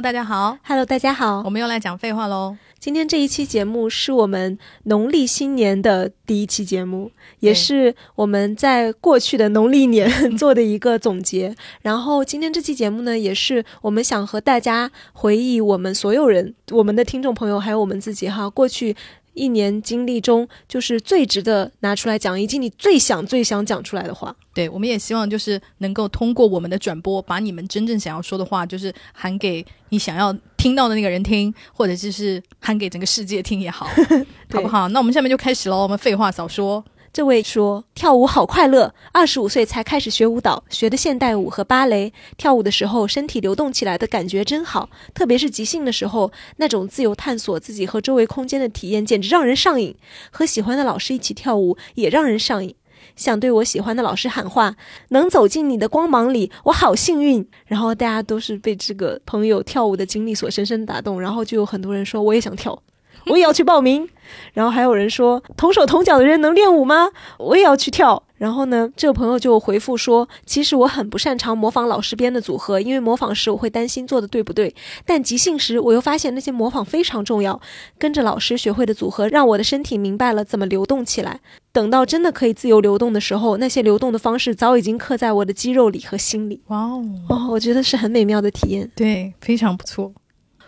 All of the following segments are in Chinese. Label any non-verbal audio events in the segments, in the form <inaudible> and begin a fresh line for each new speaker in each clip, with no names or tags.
大家好
，Hello，大家好，
我们又来讲废话喽。
今天这一期节目是我们农历新年的第一期节目，也是我们在过去的农历年 <laughs> 做的一个总结。然后今天这期节目呢，也是我们想和大家回忆我们所有人、我们的听众朋友还有我们自己哈过去。一年经历中，就是最值得拿出来讲，以及你最想、最想讲出来的话。
对，我们也希望就是能够通过我们的转播，把你们真正想要说的话，就是喊给你想要听到的那个人听，或者就是喊给整个世界听也好，<laughs> 好不好？那我们下面就开始喽，我们废话少说。
这位说跳舞好快乐，二十五岁才开始学舞蹈，学的现代舞和芭蕾。跳舞的时候，身体流动起来的感觉真好，特别是即兴的时候，那种自由探索自己和周围空间的体验简直让人上瘾。和喜欢的老师一起跳舞也让人上瘾，想对我喜欢的老师喊话：能走进你的光芒里，我好幸运。然后大家都是被这个朋友跳舞的经历所深深打动，然后就有很多人说我也想跳。我也要去报名，然后还有人说同手同脚的人能练舞吗？我也要去跳。然后呢，这个朋友就回复说，其实我很不擅长模仿老师编的组合，因为模仿时我会担心做的对不对。但即兴时，我又发现那些模仿非常重要。跟着老师学会的组合，让我的身体明白了怎么流动起来。等到真的可以自由流动的时候，那些流动的方式早已经刻在我的肌肉里和心里。哇哦，哦，我觉得是很美妙的体验。
对，非常不错。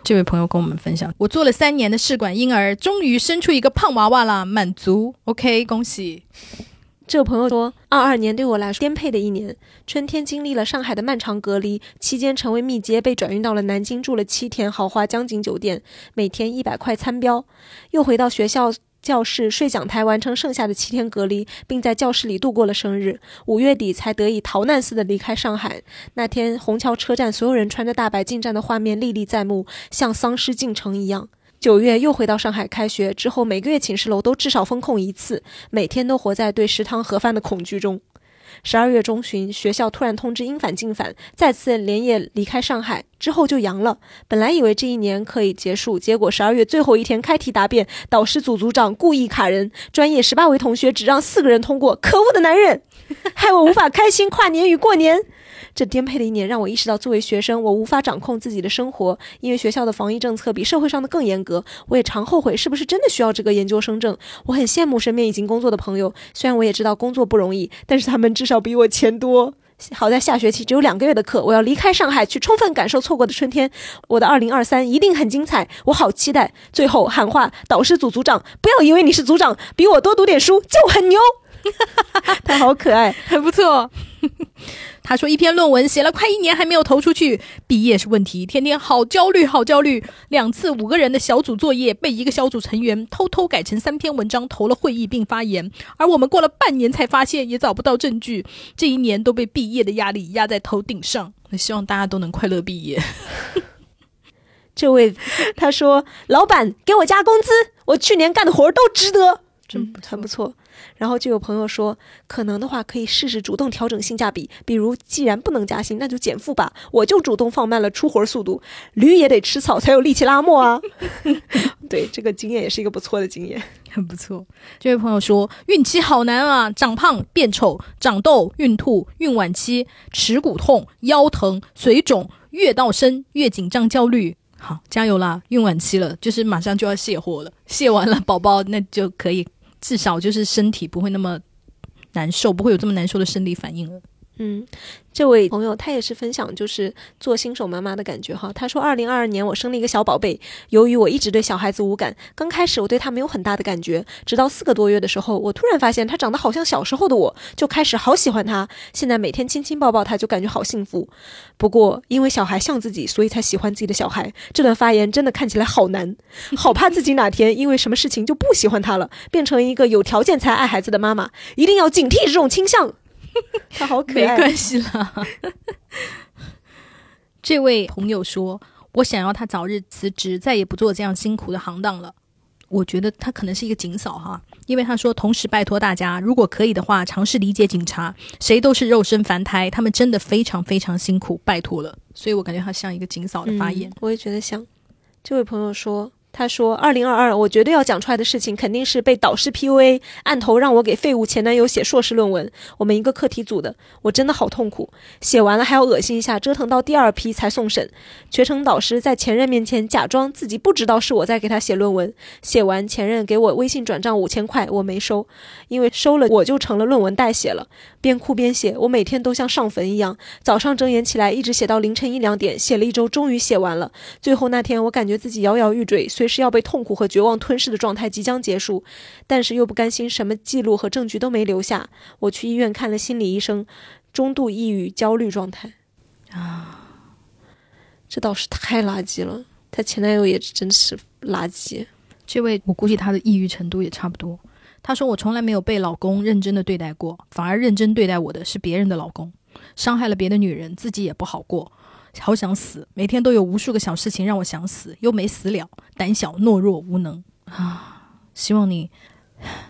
这位朋友跟我们分享，我做了三年的试管婴儿，终于生出一个胖娃娃了，满足。OK，恭喜。
这位朋友说，二二年对我来说颠沛的一年。春天经历了上海的漫长隔离，期间成为密接，被转运到了南京，住了七天豪华江景酒店，每天一百块餐标，又回到学校。教室睡讲台，完成剩下的七天隔离，并在教室里度过了生日。五月底才得以逃难似的离开上海。那天虹桥车站，所有人穿着大白进站的画面历历在目，像丧尸进城一样。九月又回到上海开学之后，每个月寝室楼都至少封控一次，每天都活在对食堂盒饭的恐惧中。十二月中旬，学校突然通知应返进返，再次连夜离开上海，之后就阳了。本来以为这一年可以结束，结果十二月最后一天开题答辩，导师组组长故意卡人，专业十八位同学只让四个人通过，可恶的男人，<laughs> 害我无法开心跨年与过年。这颠沛的一年让我意识到，作为学生，我无法掌控自己的生活，因为学校的防疫政策比社会上的更严格。我也常后悔，是不是真的需要这个研究生证？我很羡慕身边已经工作的朋友，虽然我也知道工作不容易，但是他们至少比我钱多。好在下学期只有两个月的课，我要离开上海去充分感受错过的春天。我的二零二三一定很精彩，我好期待。最后喊话导师组组长，不要以为你是组长，比我多读点书就很牛。<laughs> 他好可爱，
很不错。<laughs> 他说：“一篇论文写了快一年还没有投出去，毕业是问题，天天好焦虑，好焦虑。两次五个人的小组作业被一个小组成员偷偷改成三篇文章投了会议并发言，而我们过了半年才发现，也找不到证据。这一年都被毕业的压力压在头顶上。希望大家都能快乐毕业。<laughs> ”
这位他说：“老板给我加工资，我去年干的活都值得，真很不错。”然后就有朋友说，可能的话可以试试主动调整性价比，比如既然不能加薪，那就减负吧。我就主动放慢了出活速度，驴也得吃草才有力气拉磨啊。<laughs> 对，这个经验也是一个不错的经验，
很不错。这位朋友说，孕期好难啊，长胖、变丑、长痘、孕吐、孕晚期、耻骨痛、腰疼、水肿、越到生、越紧张、焦虑。好，加油啦！孕晚期了，就是马上就要卸货了，卸完了宝宝那就可以。至少就是身体不会那么难受，不会有这么难受的生理反应了。
嗯。这位朋友他也是分享，就是做新手妈妈的感觉哈。他说，二零二二年我生了一个小宝贝，由于我一直对小孩子无感，刚开始我对他没有很大的感觉，直到四个多月的时候，我突然发现他长得好像小时候的我，就开始好喜欢他。现在每天亲亲抱抱他，就感觉好幸福。不过因为小孩像自己，所以才喜欢自己的小孩。这段发言真的看起来好难，<laughs> 好怕自己哪天因为什么事情就不喜欢他了，变成一个有条件才爱孩子的妈妈，一定要警惕这种倾向。他 <laughs> 好可
爱，没关系啦。<laughs> 这位朋友说：“我想要他早日辞职，再也不做这样辛苦的行当了。”我觉得他可能是一个警嫂哈，因为他说：“同时拜托大家，如果可以的话，尝试理解警察，谁都是肉身凡胎，他们真的非常非常辛苦，拜托了。”所以我感觉他像一个警嫂的发言，
我也觉得像。这位朋友说。他说：“二零二二，我绝对要讲出来的事情，肯定是被导师 PUA，按头让我给废物前男友写硕士论文。我们一个课题组的，我真的好痛苦。写完了还要恶心一下，折腾到第二批才送审。全程导师在前任面前假装自己不知道是我在给他写论文。写完，前任给我微信转账五千块，我没收，因为收了我就成了论文代写了。边哭边写，我每天都像上坟一样，早上睁眼起来一直写到凌晨一两点，写了一周，终于写完了。最后那天，我感觉自己摇摇欲坠。”随时要被痛苦和绝望吞噬的状态即将结束，但是又不甘心什么记录和证据都没留下。我去医院看了心理医生，中度抑郁焦虑状态。啊，<sighs> 这倒是太垃圾了。她前男友也真是垃圾。
这位我估计她的抑郁程度也差不多。她说我从来没有被老公认真的对待过，反而认真对待我的是别人的老公，伤害了别的女人，自己也不好过。好想死，每天都有无数个小事情让我想死，又没死了，胆小、懦弱、无能啊！希望你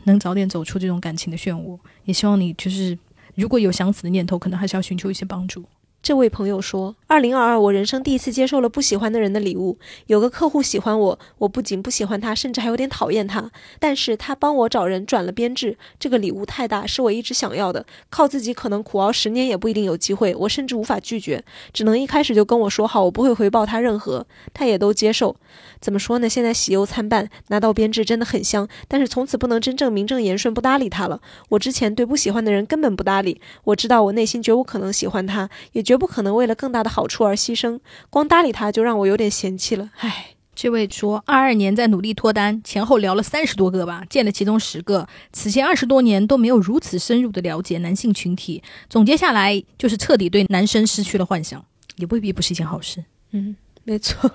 能早点走出这种感情的漩涡，也希望你就是如果有想死的念头，可能还是要寻求一些帮助。
这位朋友说：“二零二二，我人生第一次接受了不喜欢的人的礼物。有个客户喜欢我，我不仅不喜欢他，甚至还有点讨厌他。但是他帮我找人转了编制，这个礼物太大，是我一直想要的。靠自己可能苦熬十年也不一定有机会，我甚至无法拒绝，只能一开始就跟我说好，我不会回报他任何，他也都接受。怎么说呢？现在喜忧参半，拿到编制真的很香，但是从此不能真正名正言顺不搭理他了。我之前对不喜欢的人根本不搭理，我知道我内心绝无可能喜欢他，也。”绝不可能为了更大的好处而牺牲，光搭理他就让我有点嫌弃了。唉，
这位说，二二年在努力脱单，前后聊了三十多个吧，见了其中十个，此前二十多年都没有如此深入的了解男性群体，总结下来就是彻底对男生失去了幻想，也未必不是一件好事。
嗯，没错。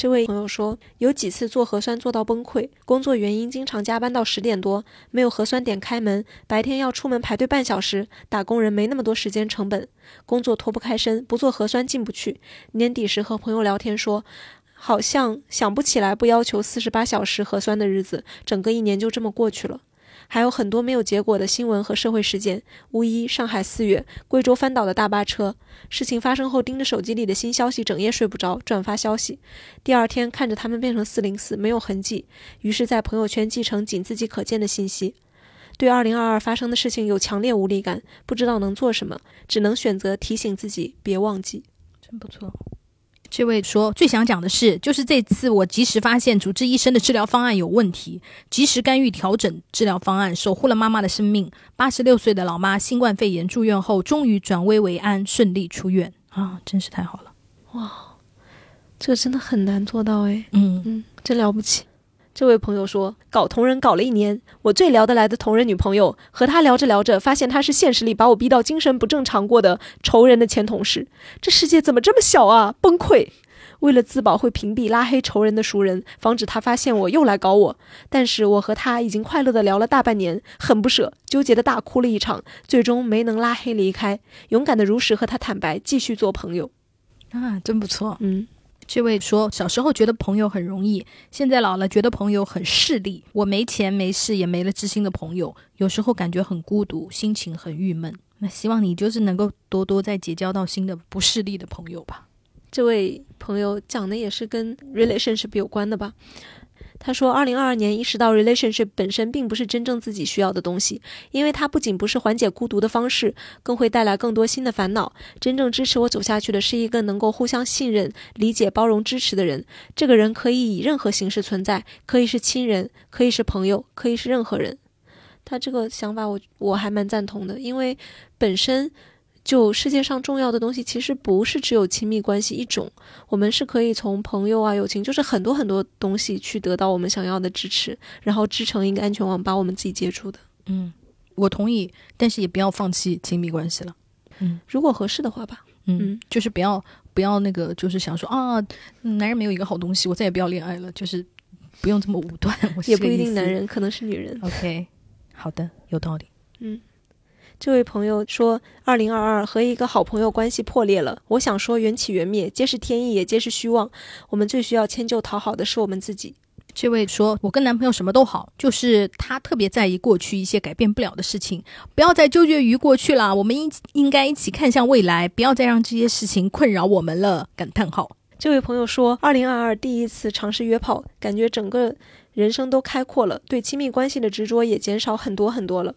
这位朋友说，有几次做核酸做到崩溃，工作原因经常加班到十点多，没有核酸点开门，白天要出门排队半小时，打工人没那么多时间成本，工作脱不开身，不做核酸进不去。年底时和朋友聊天说，好像想不起来不要求四十八小时核酸的日子，整个一年就这么过去了。还有很多没有结果的新闻和社会事件，无一上海四月，贵州翻倒的大巴车。事情发生后，盯着手机里的新消息，整夜睡不着，转发消息。第二天看着他们变成四零四，没有痕迹，于是，在朋友圈记成仅自己可见的信息。对二零二二发生的事情有强烈无力感，不知道能做什么，只能选择提醒自己别忘记。
真不错。这位说，最想讲的是，就是这次我及时发现主治医生的治疗方案有问题，及时干预调整治疗方案，守护了妈妈的生命。八十六岁的老妈新冠肺炎住院后，终于转危为安，顺利出院啊，真是太好了！
哇，这真的很难做到哎，
嗯
嗯，真了不起。这位朋友说，搞同人搞了一年，我最聊得来的同人女朋友，和她聊着聊着，发现她是现实里把我逼到精神不正常过的仇人的前同事。这世界怎么这么小啊？崩溃！为了自保，会屏蔽拉黑仇人的熟人，防止他发现我又来搞我。但是我和他已经快乐的聊了大半年，很不舍，纠结的大哭了一场，最终没能拉黑离开，勇敢的如实和他坦白，继续做朋友。
啊，真不错，
嗯。
这位说，小时候觉得朋友很容易，现在老了觉得朋友很势利。我没钱没势，也没了知心的朋友，有时候感觉很孤独，心情很郁闷。那希望你就是能够多多再结交到新的不势利的朋友吧。
这位朋友讲的也是跟 relationship 有关的吧。他说，二零二二年意识到 relationship 本身并不是真正自己需要的东西，因为它不仅不是缓解孤独的方式，更会带来更多新的烦恼。真正支持我走下去的是一个能够互相信任、理解、包容、支持的人。这个人可以以任何形式存在，可以是亲人，可以是朋友，可以是任何人。他这个想法，我我还蛮赞同的，因为本身。就世界上重要的东西，其实不是只有亲密关系一种，我们是可以从朋友啊、友情，就是很多很多东西去得到我们想要的支持，然后织成一个安全网，把我们自己接住的。
嗯，我同意，但是也不要放弃亲密关系了。嗯，
如果合适的话吧。
嗯，就是不要不要那个，就是想说啊，男人没有一个好东西，我再也不要恋爱了，就是不用这么武断。
也不一定，男人可能是女人。
OK，好的，有道理。
嗯。这位朋友说：“二零二二和一个好朋友关系破裂了。我想说，缘起缘灭，皆是天意，也皆是虚妄。我们最需要迁就讨好的是我们自己。”
这位说：“我跟男朋友什么都好，就是他特别在意过去一些改变不了的事情。不要再纠结于过去了，我们应应该一起看向未来，不要再让这些事情困扰我们了。”感叹号。
这位朋友说，二零二二第一次尝试约炮，感觉整个人生都开阔了，对亲密关系的执着也减少很多很多了。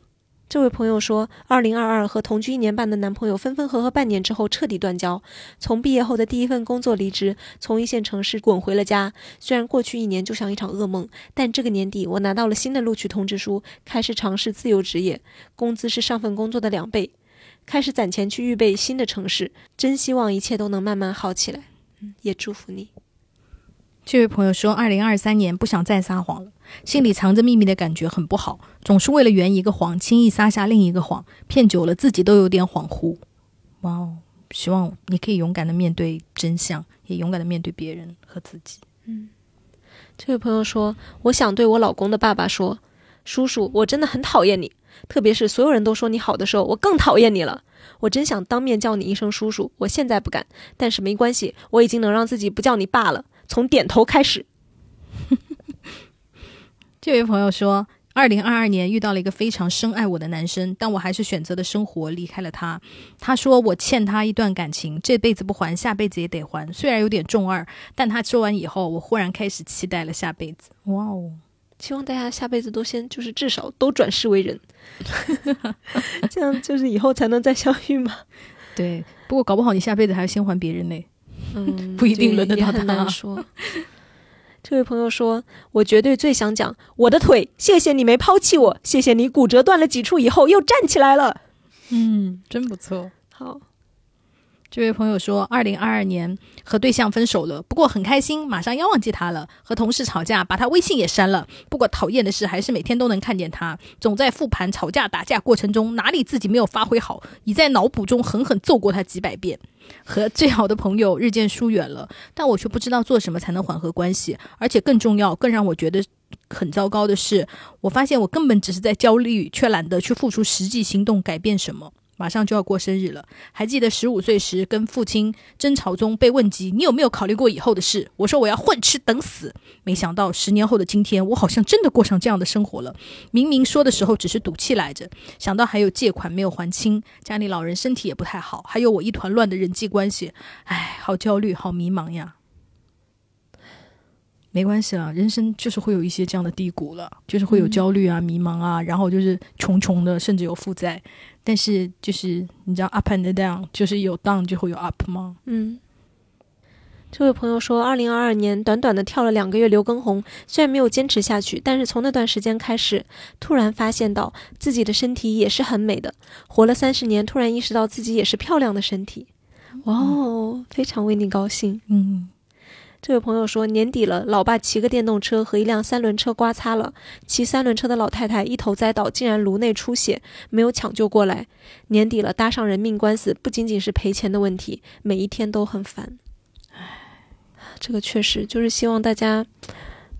这位朋友说，二零二二和同居一年半的男朋友分分合合半年之后彻底断交，从毕业后的第一份工作离职，从一线城市滚回了家。虽然过去一年就像一场噩梦，但这个年底我拿到了新的录取通知书，开始尝试自由职业，工资是上份工作的两倍，开始攒钱去预备新的城市。真希望一切都能慢慢好起来。也祝福你。
这位朋友说，二零二三年不想再撒谎了，心里藏着秘密的感觉很不好，总是为了圆一个谎，轻易撒下另一个谎，骗久了自己都有点恍惚。哇哦，希望你可以勇敢的面对真相，也勇敢的面对别人和自己。
嗯，这位朋友说，我想对我老公的爸爸说，叔叔，我真的很讨厌你，特别是所有人都说你好的时候，我更讨厌你了。我真想当面叫你一声叔叔，我现在不敢，但是没关系，我已经能让自己不叫你爸了。从点头开始。
这位朋友说，二零二二年遇到了一个非常深爱我的男生，但我还是选择的生活离开了他。他说我欠他一段感情，这辈子不还，下辈子也得还。虽然有点重二，但他说完以后，我忽然开始期待了下辈子。哇哦！
希望大家下辈子都先就是至少都转世为人，<laughs> 这样就是以后才能再相遇嘛。<laughs>
对，不过搞不好你下辈子还要先还别人呢。
嗯，<laughs>
不一定轮得到
他。说，这位朋友说：“我绝对最想讲我的腿，谢谢你没抛弃我，谢谢你骨折断了几处以后又站起来了。”
嗯，真不错。
好。
这位朋友说，二零二二年和对象分手了，不过很开心，马上要忘记他了。和同事吵架，把他微信也删了。不过讨厌的是，还是每天都能看见他，总在复盘吵架打架过程中哪里自己没有发挥好，已在脑补中狠狠揍过他几百遍。和最好的朋友日渐疏远了，但我却不知道做什么才能缓和关系。而且更重要、更让我觉得很糟糕的是，我发现我根本只是在焦虑，却懒得去付出实际行动改变什么。马上就要过生日了，还记得十五岁时跟父亲争吵中被问及你有没有考虑过以后的事？我说我要混吃等死。没想到十年后的今天，我好像真的过上这样的生活了。明明说的时候只是赌气来着，想到还有借款没有还清，家里老人身体也不太好，还有我一团乱的人际关系，唉，好焦虑，好迷茫呀。没关系了，人生就是会有一些这样的低谷了，就是会有焦虑啊、迷茫啊，然后就是穷穷的，甚至有负债。但是就是你知道，up and down，就是有 down 就会有 up 吗？
嗯。这位朋友说，二零二二年短短的跳了两个月刘畊宏，虽然没有坚持下去，但是从那段时间开始，突然发现到自己的身体也是很美的。活了三十年，突然意识到自己也是漂亮的身体。哇哦，非常为你高兴。
嗯。
这位朋友说：“年底了，老爸骑个电动车和一辆三轮车刮擦了，骑三轮车的老太太一头栽倒，竟然颅内出血，没有抢救过来。年底了，搭上人命官司，不仅仅是赔钱的问题，每一天都很烦。唉，这个确实就是希望大家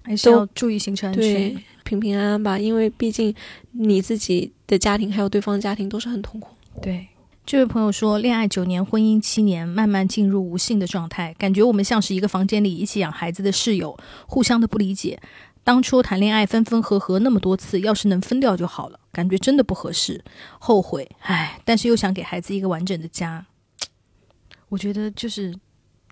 还是要注意行车安全，
平平安安吧。因为毕竟你自己的家庭还有对方家庭都是很痛苦。
对。”这位朋友说，恋爱九年，婚姻七年，慢慢进入无性的状态，感觉我们像是一个房间里一起养孩子的室友，互相的不理解。当初谈恋爱分分合合那么多次，要是能分掉就好了，感觉真的不合适，后悔，唉，但是又想给孩子一个完整的家。我觉得就是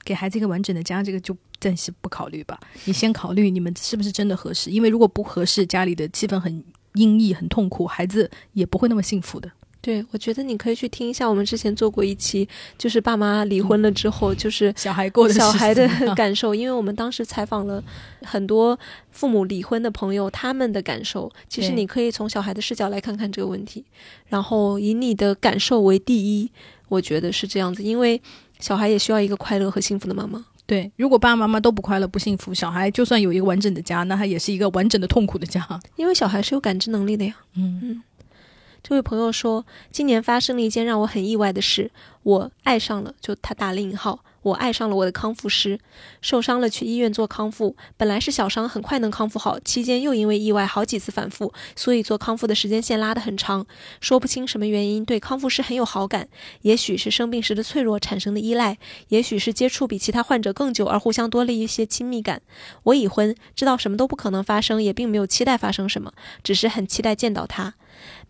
给孩子一个完整的家，这个就暂时不考虑吧。你先考虑你们是不是真的合适，因为如果不合适，家里的气氛很阴翳、很痛苦，孩子也不会那么幸福的。
对，我觉得你可以去听一下我们之前做过一期，就是爸妈离婚了之后，就是
小孩过的
小孩的 <laughs> 感受。因为我们当时采访了很多父母离婚的朋友，他们的感受，其实你可以从小孩的视角来看看这个问题，然后以你的感受为第一。我觉得是这样子，因为小孩也需要一个快乐和幸福的妈妈。
对，如果爸爸妈妈都不快乐、不幸福，小孩就算有一个完整的家，那他也是一个完整的痛苦的家。
因为小孩是有感知能力的呀。
嗯嗯。
这位朋友说，今年发生了一件让我很意外的事，我爱上了，就他打了引号，我爱上了我的康复师。受伤了去医院做康复，本来是小伤，很快能康复好，期间又因为意外好几次反复，所以做康复的时间线拉得很长。说不清什么原因，对康复师很有好感，也许是生病时的脆弱产生的依赖，也许是接触比其他患者更久而互相多了一些亲密感。我已婚，知道什么都不可能发生，也并没有期待发生什么，只是很期待见到他。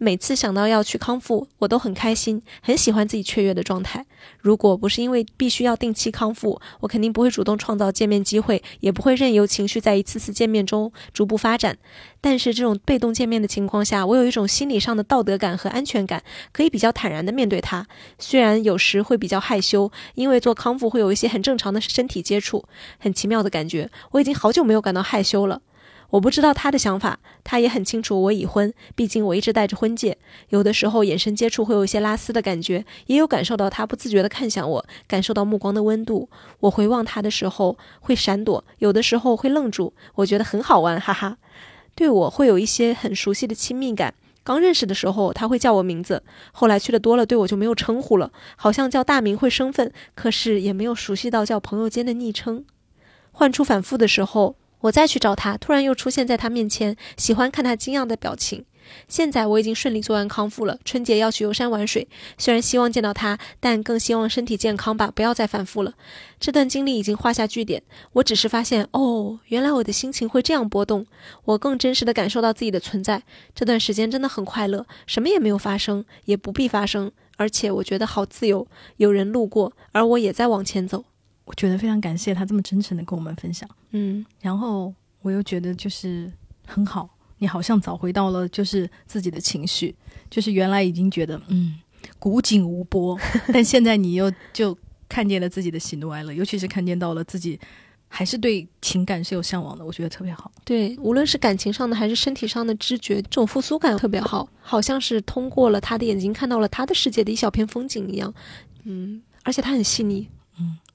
每次想到要去康复，我都很开心，很喜欢自己雀跃的状态。如果不是因为必须要定期康复，我肯定不会主动创造见面机会，也不会任由情绪在一次次见面中逐步发展。但是这种被动见面的情况下，我有一种心理上的道德感和安全感，可以比较坦然的面对他。虽然有时会比较害羞，因为做康复会有一些很正常的身体接触，很奇妙的感觉。我已经好久没有感到害羞了。我不知道他的想法，他也很清楚我已婚，毕竟我一直戴着婚戒。有的时候眼神接触会有一些拉丝的感觉，也有感受到他不自觉地看向我，感受到目光的温度。我回望他的时候会闪躲，有的时候会愣住，我觉得很好玩，哈哈。对我会有一些很熟悉的亲密感。刚认识的时候他会叫我名字，后来去的多了，对我就没有称呼了，好像叫大名会生分，可是也没有熟悉到叫朋友间的昵称。换出反复的时候。我再去找他，突然又出现在他面前，喜欢看他惊讶的表情。现在我已经顺利做完康复了，春节要去游山玩水。虽然希望见到他，但更希望身体健康吧，不要再反复了。这段经历已经画下句点。我只是发现，哦，原来我的心情会这样波动。我更真实的感受到自己的存在。这段时间真的很快乐，什么也没有发生，也不必发生，而且我觉得好自由。有人路过，而我也在往前走。
我觉得非常感谢他这么真诚的跟我们分享，
嗯，
然后我又觉得就是很好，你好像找回到了就是自己的情绪，就是原来已经觉得嗯古井无波，但现在你又就看见了自己的喜怒哀乐，尤其是看见到了自己还是对情感是有向往的，我觉得特别好。
对，无论是感情上的还是身体上的知觉，这种复苏感特别好，好像是通过了他的眼睛看到了他的世界的一小片风景一样，嗯，而且他很细腻，
嗯。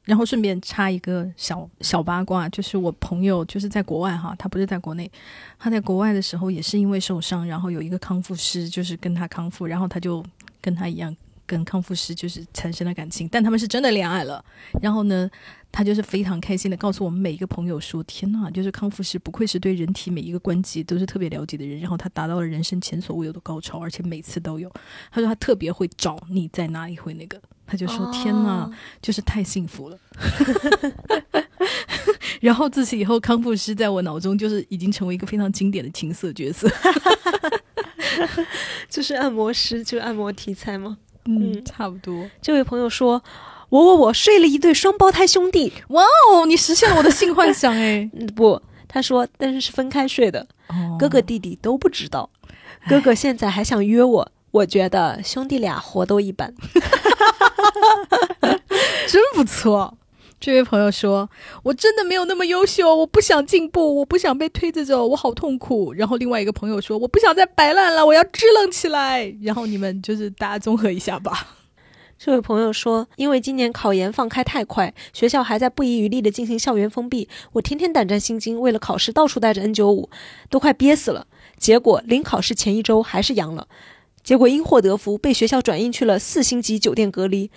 然后顺便插一个小小八卦，就是我朋友就是在国外哈，他不是在国内，他在国外的时候也是因为受伤，然后有一个康复师就是跟他康复，然后他就跟他一样跟康复师就是产生了感情，但他们是真的恋爱了。然后呢，他就是非常开心的告诉我们每一个朋友说：“天呐，就是康复师不愧是对人体每一个关节都是特别了解的人，然后他达到了人生前所未有的高潮，而且每次都有。他说他特别会找你在哪里会那个。”他就说：“天呐，就是太幸福了。<laughs> ”然后自此以后，康复师在我脑中就是已经成为一个非常经典的情色角色，<laughs> <laughs>
就是按摩师，就是按摩题材吗？
嗯，差不多。
这位朋友说：“我我我睡了一对双胞胎兄弟。”
哇哦，你实现了我的性幻想哎！<laughs>
不，他说，但是是分开睡的，哥哥弟弟都不知道。哥哥现在还想约我，我觉得兄弟俩活都一般。<laughs>
真不错，这位朋友说：“我真的没有那么优秀，我不想进步，我不想被推着走，我好痛苦。”然后另外一个朋友说：“我不想再摆烂了，我要支棱起来。”然后你们就是大家综合一下吧。
这位朋友说：“因为今年考研放开太快，学校还在不遗余力的进行校园封闭，我天天胆战心惊，为了考试到处带着 N 九五，都快憋死了。结果临考试前一周还是阳了。”结果因祸得福，被学校转运去了四星级酒店隔离。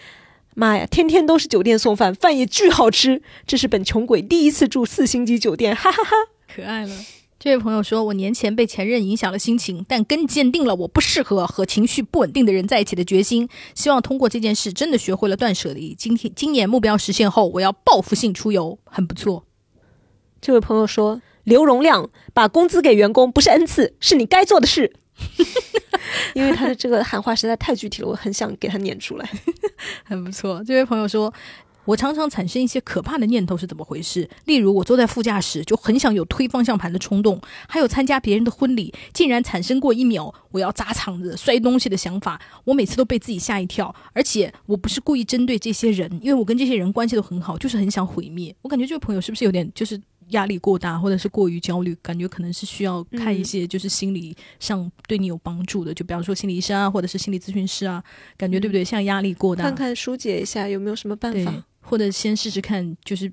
妈呀，天天都是酒店送饭，饭也巨好吃。这是本穷鬼第一次住四星级酒店，哈哈哈，
可爱了。这位朋友说：“我年前被前任影响了心情，但更坚定了我不适合和情绪不稳定的人在一起的决心。希望通过这件事，真的学会了断舍离。今天今年目标实现后，我要报复性出游，很不错。”
这位朋友说：“刘荣亮，把工资给员工不是恩赐，是你该做的事。” <laughs> 因为他的这个喊话实在太具体了，我很想给他念出来。<laughs>
很不错，这位朋友说，我常常产生一些可怕的念头是怎么回事？例如，我坐在副驾驶就很想有推方向盘的冲动，还有参加别人的婚礼，竟然产生过一秒我要砸场子、摔东西的想法。我每次都被自己吓一跳，而且我不是故意针对这些人，因为我跟这些人关系都很好，就是很想毁灭。我感觉这位朋友是不是有点就是？压力过大，或者是过于焦虑，感觉可能是需要看一些就是心理上对你有帮助的，就比方说心理医生啊，或者是心理咨询师啊，感觉对不对？像压力过大，
看看疏解一下有没有什么办法，
或者先试试看，就是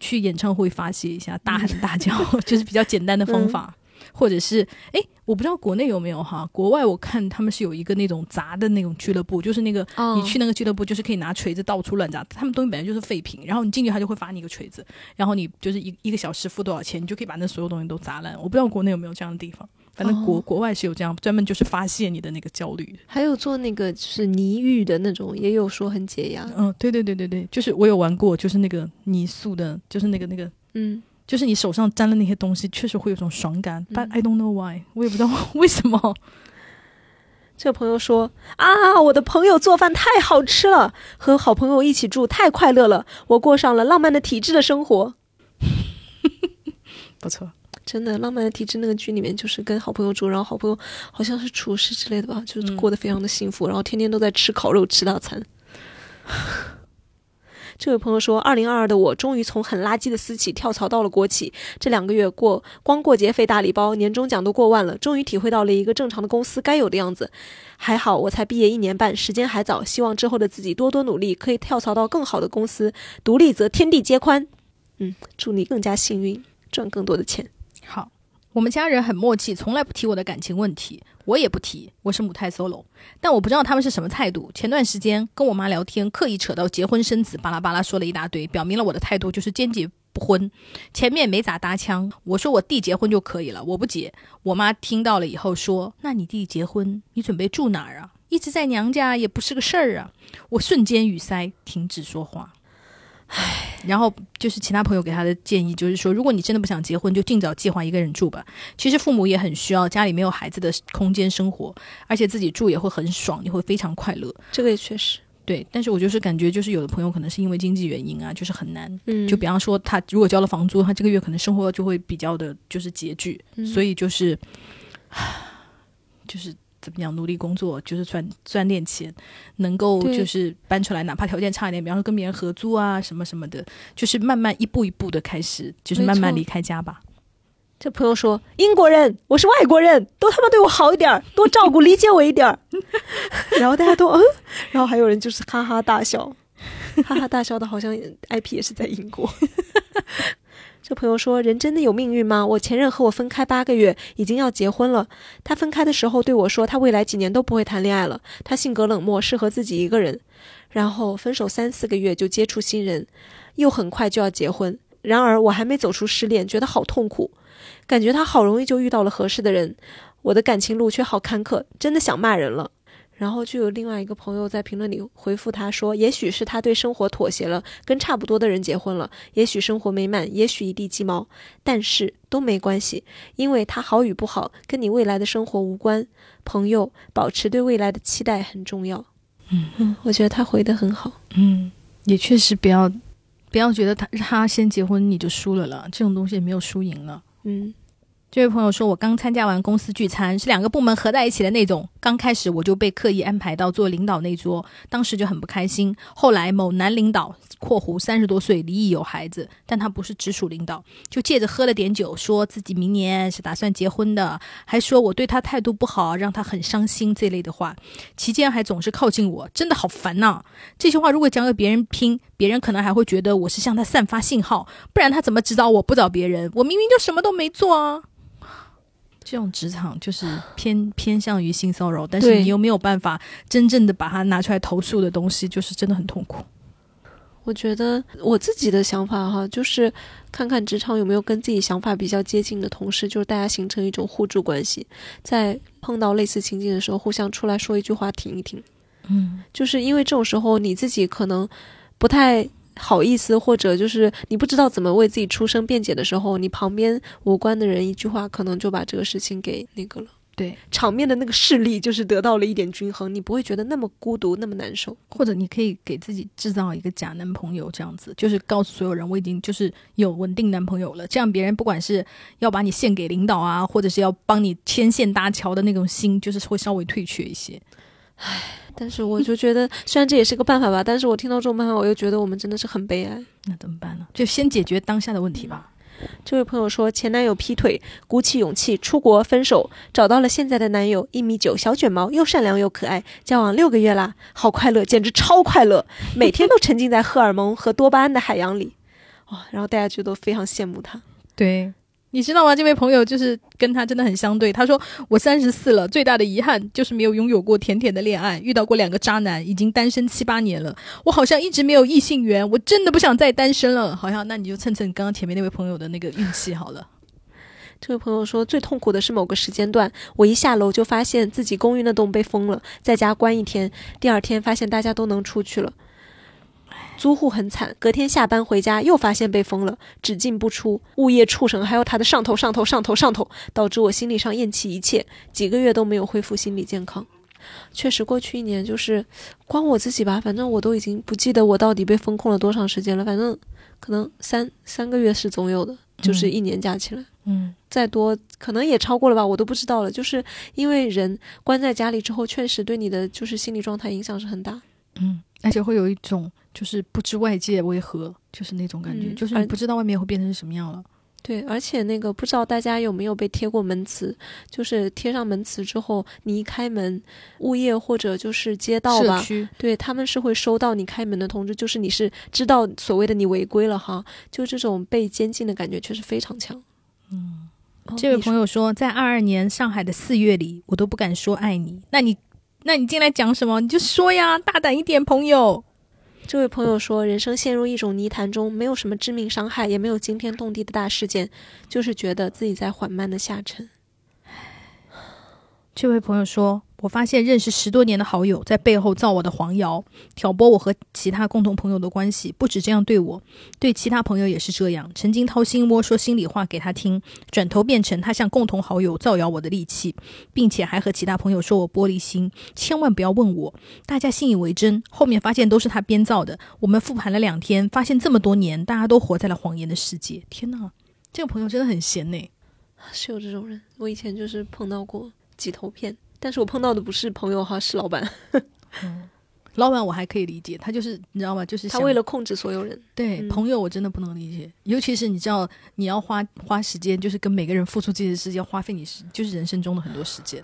去演唱会发泄一下，大喊大叫，<laughs> 就是比较简单的方法。或者是哎，我不知道国内有没有哈，国外我看他们是有一个那种砸的那种俱乐部，就是那个你去那个俱乐部，就是可以拿锤子到处乱砸，他们东西本来就是废品，然后你进去他就会发你一个锤子，然后你就是一一个小时付多少钱，你就可以把那所有东西都砸烂。我不知道国内有没有这样的地方，反正国国外是有这样专门就是发泄你的那个焦虑。
还有做那个就是泥浴的那种，也有说很解压。
嗯，对对对对对，就是我有玩过，就是那个泥塑的，就是那个那个
嗯。
就是你手上沾了那些东西，确实会有种爽感，But I don't know why，我也不知道 <laughs> 为什么。
这个朋友说啊，我的朋友做饭太好吃了，和好朋友一起住太快乐了，我过上了浪漫的体质的生活。<laughs>
不错，
真的，浪漫的体质那个剧里面就是跟好朋友住，然后好朋友好像是厨师之类的吧，就是过得非常的幸福，然后天天都在吃烤肉吃大餐。这位朋友说：“二零二二的我终于从很垃圾的私企跳槽到了国企，这两个月过光过节费大礼包，年终奖都过万了，终于体会到了一个正常的公司该有的样子。还好我才毕业一年半，时间还早，希望之后的自己多多努力，可以跳槽到更好的公司。独立则天地皆宽。嗯，祝你更加幸运，赚更多的钱。
好，我们家人很默契，从来不提我的感情问题。”我也不提，我是母胎 solo，但我不知道他们是什么态度。前段时间跟我妈聊天，刻意扯到结婚生子，巴拉巴拉说了一大堆，表明了我的态度就是坚决不婚。前面没咋搭腔，我说我弟结婚就可以了，我不结。我妈听到了以后说：“那你弟结婚，你准备住哪儿啊？一直在娘家也不是个事儿啊。”我瞬间语塞，停止说话。唉，然后就是其他朋友给他的建议，就是说，如果你真的不想结婚，就尽早计划一个人住吧。其实父母也很需要家里没有孩子的空间生活，而且自己住也会很爽，你会非常快乐。
这个也确实
对，但是我就是感觉，就是有的朋友可能是因为经济原因啊，就是很难。
嗯，
就比方说，他如果交了房租，他这个月可能生活就会比较的，就是拮据，所以就是，就是。怎么样努力工作，就是赚赚点钱，能够就是搬出来，哪怕条件差一点，比方说跟别人合租啊，什么什么的，就是慢慢一步一步的开始，就是慢慢离开家吧。
这朋友说：“英国人，我是外国人，都他妈对我好一点，多照顾理解我一点。<laughs> ”然后大家都嗯，然后还有人就是哈哈大笑，哈哈大笑的，好像 IP 也是在英国。这朋友说：“人真的有命运吗？我前任和我分开八个月，已经要结婚了。他分开的时候对我说，他未来几年都不会谈恋爱了。他性格冷漠，适合自己一个人。然后分手三四个月就接触新人，又很快就要结婚。然而我还没走出失恋，觉得好痛苦，感觉他好容易就遇到了合适的人，我的感情路却好坎坷，真的想骂人了。”然后就有另外一个朋友在评论里回复他说：“也许是他对生活妥协了，跟差不多的人结婚了。也许生活美满，也许一地鸡毛，但是都没关系，因为他好与不好跟你未来的生活无关。朋友，保持对未来的期待很重要。”
嗯
嗯，我觉得他回的很好。
嗯，也确实不要不要觉得他他先结婚你就输了了，这种东西也没有输赢了。
嗯。
这位朋友说：“我刚参加完公司聚餐，是两个部门合在一起的那种。刚开始我就被刻意安排到做领导那桌，当时就很不开心。后来某男领导（括弧三十多岁，离异有孩子，但他不是直属领导）就借着喝了点酒，说自己明年是打算结婚的，还说我对他态度不好，让他很伤心这类的话。期间还总是靠近我，真的好烦呐！这些话如果讲给别人听，别人可能还会觉得我是向他散发信号，不然他怎么知道我不找别人？我明明就什么都没做啊！”这种职场就是偏偏向于性骚扰，但是你又没有办法真正的把它拿出来投诉的东西，就是真的很痛苦。
我觉得我自己的想法哈，就是看看职场有没有跟自己想法比较接近的同事，就是大家形成一种互助关系，在碰到类似情景的时候，互相出来说一句话，停一停。
嗯，
就是因为这种时候你自己可能不太。好意思，或者就是你不知道怎么为自己出声辩解的时候，你旁边无关的人一句话，可能就把这个事情给那个了。
对，
场面的那个势力就是得到了一点均衡，你不会觉得那么孤独，那么难受。
或者你可以给自己制造一个假男朋友，这样子就是告诉所有人，我已经就是有稳定男朋友了。这样别人不管是要把你献给领导啊，或者是要帮你牵线搭桥的那种心，就是会稍微退却一些。
唉。但是我就觉得，虽然这也是个办法吧，但是我听到这种办法，我又觉得我们真的是很悲哀。
那怎么办呢？就先解决当下的问题吧。
这位朋友说，前男友劈腿，鼓起勇气出国分手，找到了现在的男友，一米九，小卷毛，又善良又可爱，交往六个月啦，好快乐，简直超快乐，每天都沉浸在荷尔蒙和多巴胺的海洋里。哇，然后大家就都非常羡慕他。<laughs>
对。你知道吗？这位朋友就是跟他真的很相对。他说：“我三十四了，最大的遗憾就是没有拥有过甜甜的恋爱，遇到过两个渣男，已经单身七八年了。我好像一直没有异性缘，我真的不想再单身了。好像那你就蹭蹭刚刚前面那位朋友的那个运气好了。”
这位朋友说：“最痛苦的是某个时间段，我一下楼就发现自己公寓那栋被封了，在家关一天，第二天发现大家都能出去了。”租户很惨，隔天下班回家又发现被封了，只进不出。物业畜生还有他的上头上头上头上头，导致我心理上厌弃一切，几个月都没有恢复心理健康。确实过去一年就是光我自己吧，反正我都已经不记得我到底被封控了多长时间了，反正可能三三个月是总有的，就是一年加起来。
嗯，
再多可能也超过了吧，我都不知道了。就是因为人关在家里之后，确实对你的就是心理状态影响是很大。
嗯，而且会有一种就是不知外界为何，就是那种感觉，
嗯
就是不知道外面会变成什么样了。
对，而且那个不知道大家有没有被贴过门磁，就是贴上门磁之后，你一开门，物业或者就是街道吧，对他们是会收到你开门的通知，就是你是知道所谓的你违规了哈，就这种被监禁的感觉确实非常强。嗯，
这位朋
友，
友说，在二二年上海的四月里，我都不敢说爱你。那你，那你进来讲什么？你就说呀，大胆一点，朋友。
这位朋友说，人生陷入一种泥潭中，没有什么致命伤害，也没有惊天动地的大事件，就是觉得自己在缓慢的下沉。
这位朋友说：“我发现认识十多年的好友在背后造我的黄谣，挑拨我和其他共同朋友的关系。不止这样对我，对其他朋友也是这样。曾经掏心窝说心里话给他听，转头变成他向共同好友造谣我的利器，并且还和其他朋友说我玻璃心。千万不要问我，大家信以为真。后面发现都是他编造的。我们复盘了两天，发现这么多年大家都活在了谎言的世界。天哪，这个朋友真的很闲呢。
是有这种人，我以前就是碰到过几头骗，但是我碰到的不是朋友哈，是老板，<laughs>
老板我还可以理解，他就是你知道吗？就是
他为了控制所有人，
对、
嗯
朋友，我真的不能理解，尤其是你知道，你要花花时间，就是跟每个人付出自己的时间，花费你时，就是人生中的很多时间。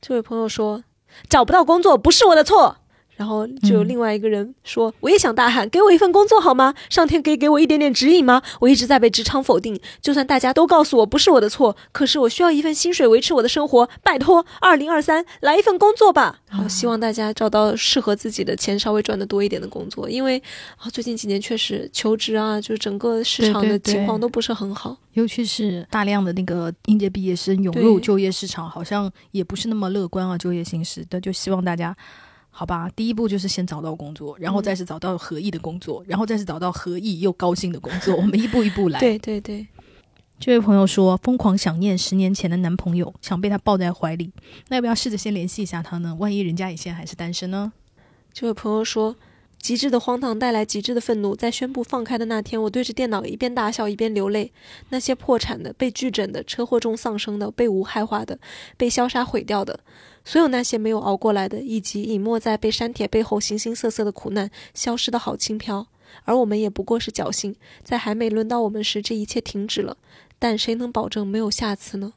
这位朋友说找不到工作不是我的错，然后就有
嗯
另外一个人说、我也想大喊，给我一份工作好吗？上天可以给我一点点指引吗？我一直在被职场否定，就算大家都告诉我不是我的错，可是我需要一份薪水维持我的生活，拜托，二零二三来一份工作吧。好，希望大家找到适合自己的钱稍微赚的多一点的工作，因为啊最近几年确实求职啊，就是整个市场的情况都不是很好。
尤其是大量的那个应届毕业生涌入就业市场，好像也不是那么乐观啊，就业形势的，就希望大家。好吧，第一步就是先找到工作，然后再是找到合意的工作，然后再是找到合意又高兴的工作。我们一步一步来。<laughs>
对对对，
这位朋友说，疯狂想念十年前的男朋友，想被他抱在怀里。那要不要试着先联系一下他呢？万一人家也现在还是单身呢？
这位朋友说，极致的荒唐带来极致的愤怒。在宣布放开的那天，我对着电脑一边大笑一边流泪。那些破产的、被拒诊的、车祸中丧生的、被无害化的、被消杀毁掉的，所有那些没有熬过来的，以及隐没在被删帖背后形形色色的苦难，消失的好轻飘。而我们也不过是侥幸，在还没轮到我们时，这一切停止了。但谁能保证没有下次呢？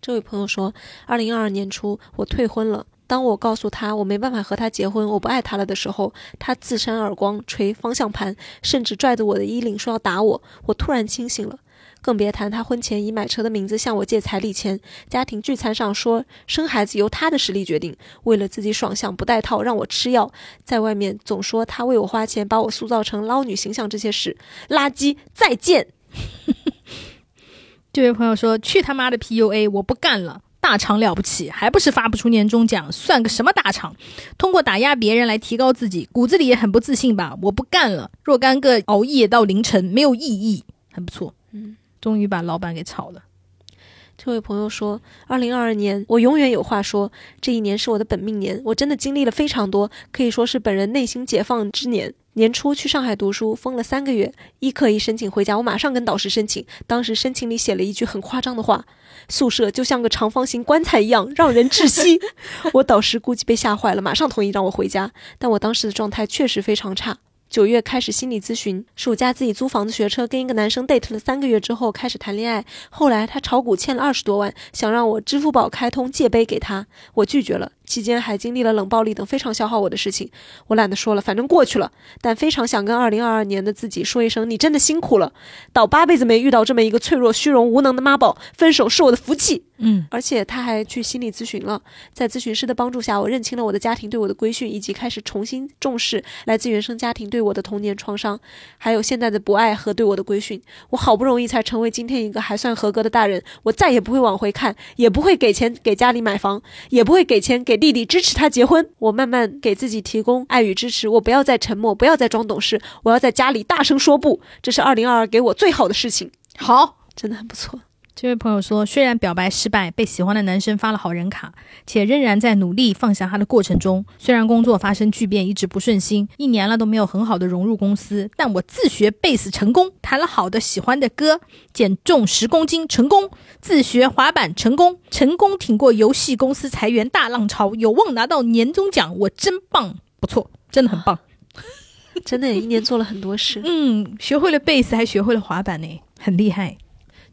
这位朋友说，二零二二年初我退婚了。当我告诉他我没办法和他结婚，我不爱他了的时候，他自扇耳光、捶方向盘，甚至拽着我的衣领说要打我。我突然清醒了，更别谈他婚前以买车的名字向我借彩礼钱，家庭聚餐上说生孩子由他的实力决定，为了自己爽相不带套让我吃药，在外面总说他为我花钱把我塑造成捞女形象这些事，垃圾！再见。<laughs>
这位朋友说：“去他妈的 PUA，我不干了！大厂了不起，还不是发不出年终奖，算个什么大厂？通过打压别人来提高自己，骨子里也很不自信吧？我不干了！若干个熬夜到凌晨没有意义，很不错。
嗯，
终于把老板给炒了。
这位朋友说，二零二二年我永远有话说，这一年是我的本命年，我真的经历了非常多，可以说是本人内心解放之年。年初去上海读书，封了三个月，一可一申请回家，我马上跟导师申请。当时申请里写了一句很夸张的话：“宿舍就像个长方形棺材一样，让人窒息。<laughs> ”我导师估计被吓坏了，马上同意让我回家。但我当时的状态确实非常差。九月开始心理咨询，暑假自己租房子学车，跟一个男生 date 了三个月之后开始谈恋爱。后来他炒股欠了二十多万，想让我支付宝开通借呗给他，我拒绝了。期间还经历了冷暴力等非常消耗我的事情，我懒得说了，反正过去了。但非常想跟二零二二年的自己说一声，你真的辛苦了，倒八辈子没遇到这么一个脆弱、虚荣、无能的妈宝，分手是我的福气。
嗯，
而且他还去心理咨询了，在咨询师的帮助下，我认清了我的家庭对我的规训，以及开始重新重视来自原生家庭对我的童年创伤，还有现在的不爱和对我的规训。我好不容易才成为今天一个还算合格的大人，我再也不会往回看，也不会给钱给家里买房，也不会给钱给弟弟支持他结婚。我慢慢给自己提供爱与支持，我不要再沉默，不要再装懂事，我要在家里大声说不，这是二零二二给我最好的事情，
好，
真的很不错。
这位朋友说，虽然表白失败，被喜欢的男生发了好人卡，且仍然在努力放下他的过程中。虽然工作发生巨变，一直不顺心，一年了都没有很好的融入公司，但我自学贝斯成功，弹了好的喜欢的歌，减重十公斤成功，自学滑板成功，成功挺过游戏公司裁员大浪潮，有望拿到年终奖，我真棒，不错，真的很棒，
真的一年做了很多事。
嗯，学会了贝斯，还学会了滑板呢，很厉害。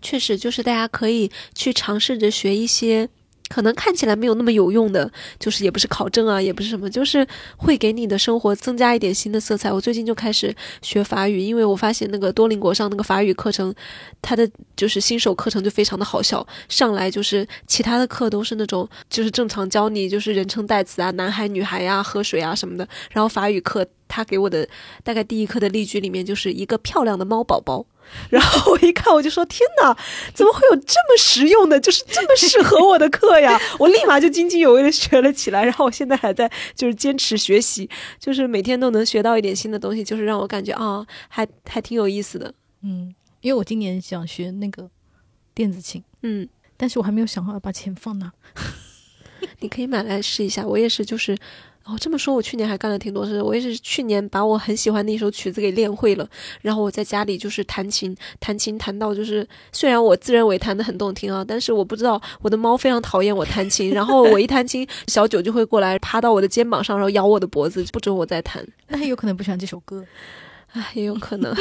确实，就是大家可以去尝试着学一些可能看起来没有那么有用的，就是也不是考证啊，也不是什么，就是会给你的生活增加一点新的色彩。我最近就开始学法语，因为我发现那个多邻国上那个法语课程，它的就是新手课程就非常的好笑，上来就是其他的课都是那种就是正常教你就是人称代词啊、男孩女孩呀、喝水啊什么的，然后法语课他给我的大概第一课的例句里面就是一个漂亮的猫宝宝。然后我一看，我就说：“天哪，怎么会有这么实用的，就是这么适合我的课呀！”我立马就津津有味的学了起来。然后我现在还在就是坚持学习，就是每天都能学到一点新的东西，就是让我感觉啊，还还挺有意思的。
嗯，因为我今年想学那个电子琴，
嗯，
但是我还没有想好要把钱放哪。<laughs>
你可以买来试一下。我也是，就是。哦，这么说，我去年还干了挺多事。我也是去年把我很喜欢的一首曲子给练会了，然后我在家里就是弹琴，弹琴弹到就是，虽然我自认为弹得很动听啊，但是我不知道我的猫非常讨厌我弹琴，然后我一弹琴，小九就会过来趴到我的肩膀上，然后咬我的脖子，不准我再弹。
那他有可能不喜欢这首歌。
啊，也有可能，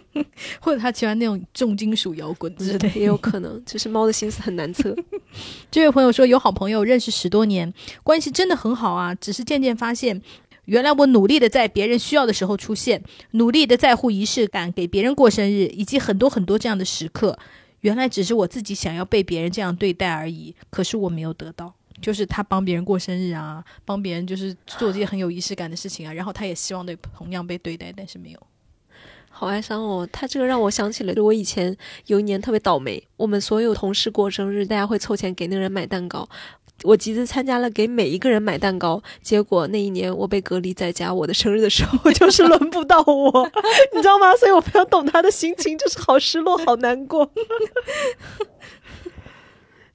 <laughs>
或者他喜欢那种重金属摇滚之类，
也有可能。就是猫的心思很难测。<laughs>
这位朋友说，有好朋友认识十多年，关系真的很好啊。只是渐渐发现，原来我努力的在别人需要的时候出现，努力的在乎仪式感，给别人过生日，以及很多很多这样的时刻，原来只是我自己想要被别人这样对待而已。可是我没有得到，就是他帮别人过生日啊，帮别人就是做这些很有仪式感的事情啊，然后他也希望对同样被对待，但是没有。
好哀伤哦，他这个让我想起了我以前有一年特别倒霉，我们所有同事过生日，大家会凑钱给那个人买蛋糕，我集资参加了给每一个人买蛋糕，结果那一年我被隔离在家，我的生日的时候 <laughs> 就是轮不到我，<laughs> 你知道吗？所以我非常懂他的心情，就是好失落，好难过。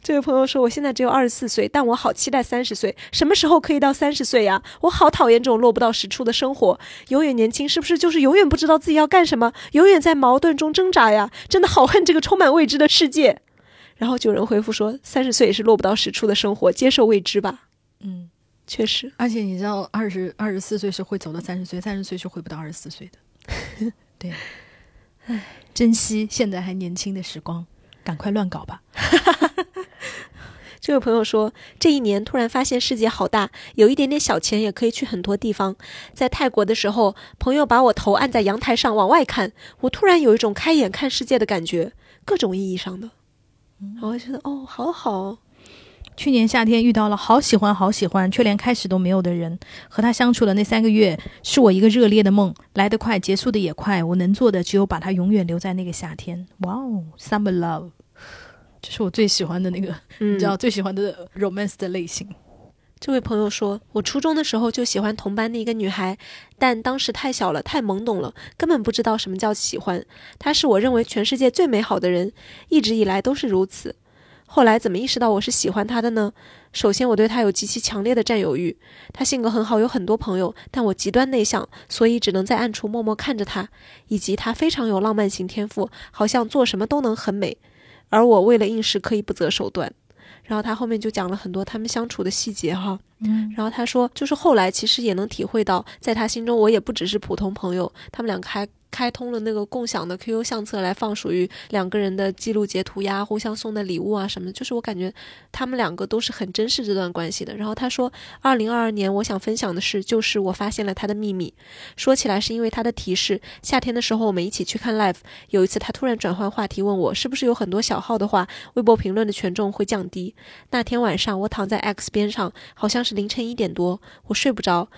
这位朋友说：“我现在只有二十四岁，但我好期待三十岁。什么时候可以到三十岁呀？我好讨厌这种落不到实处的生活。永远年轻是不是就是永远不知道自己要干什么，永远在矛盾中挣扎呀？真的好恨这个充满未知的世界。”然后有人回复说：“三十岁也是落不到实处的生活，接受未知吧。”
嗯，
确实。
而且你知道，二十二十四岁是会走到三十岁，三十岁是回不到二十四岁的。<laughs> 对，唉，珍惜现在还年轻的时光，赶快乱搞吧。<laughs>
这位朋友说，这一年突然发现世界好大，有一点点小钱也可以去很多地方。在泰国的时候，朋友把我头按在阳台上往外看，我突然有一种开眼看世界的感觉，各种意义上的。然后觉得哦，好好。
去年夏天遇到了好喜欢好喜欢却连开始都没有的人，和他相处的那三个月是我一个热烈的梦，来得快，结束的也快。我能做的只有把他永远留在那个夏天。哇哦，summer love。这是我最喜欢的那个，你知道最喜欢的 romance 的类型。
这位朋友说，我初中的时候就喜欢同班的一个女孩，但当时太小了，太懵懂了，根本不知道什么叫喜欢。她是我认为全世界最美好的人，一直以来都是如此。后来怎么意识到我是喜欢她的呢？首先，我对她有极其强烈的占有欲。她性格很好，有很多朋友，但我极端内向，所以只能在暗处默默看着她。以及她非常有浪漫型天赋，好像做什么都能很美。而我为了应试，可以不择手段。然后他后面就讲了很多他们相处的细节，哈，
嗯。
然后他说，就是后来其实也能体会到，在他心中，我也不只是普通朋友。他们两个还。开通了那个共享的 QQ 相册来放属于两个人的记录截图呀，互相送的礼物啊什么的，就是我感觉他们两个都是很珍视这段关系的。然后他说，二零二二年我想分享的事就是我发现了他的秘密。说起来是因为他的提示。夏天的时候我们一起去看 live，有一次他突然转换话题问我，是不是有很多小号的话，微博评论的权重会降低。那天晚上我躺在 X 边上，好像是凌晨一点多，我睡不着。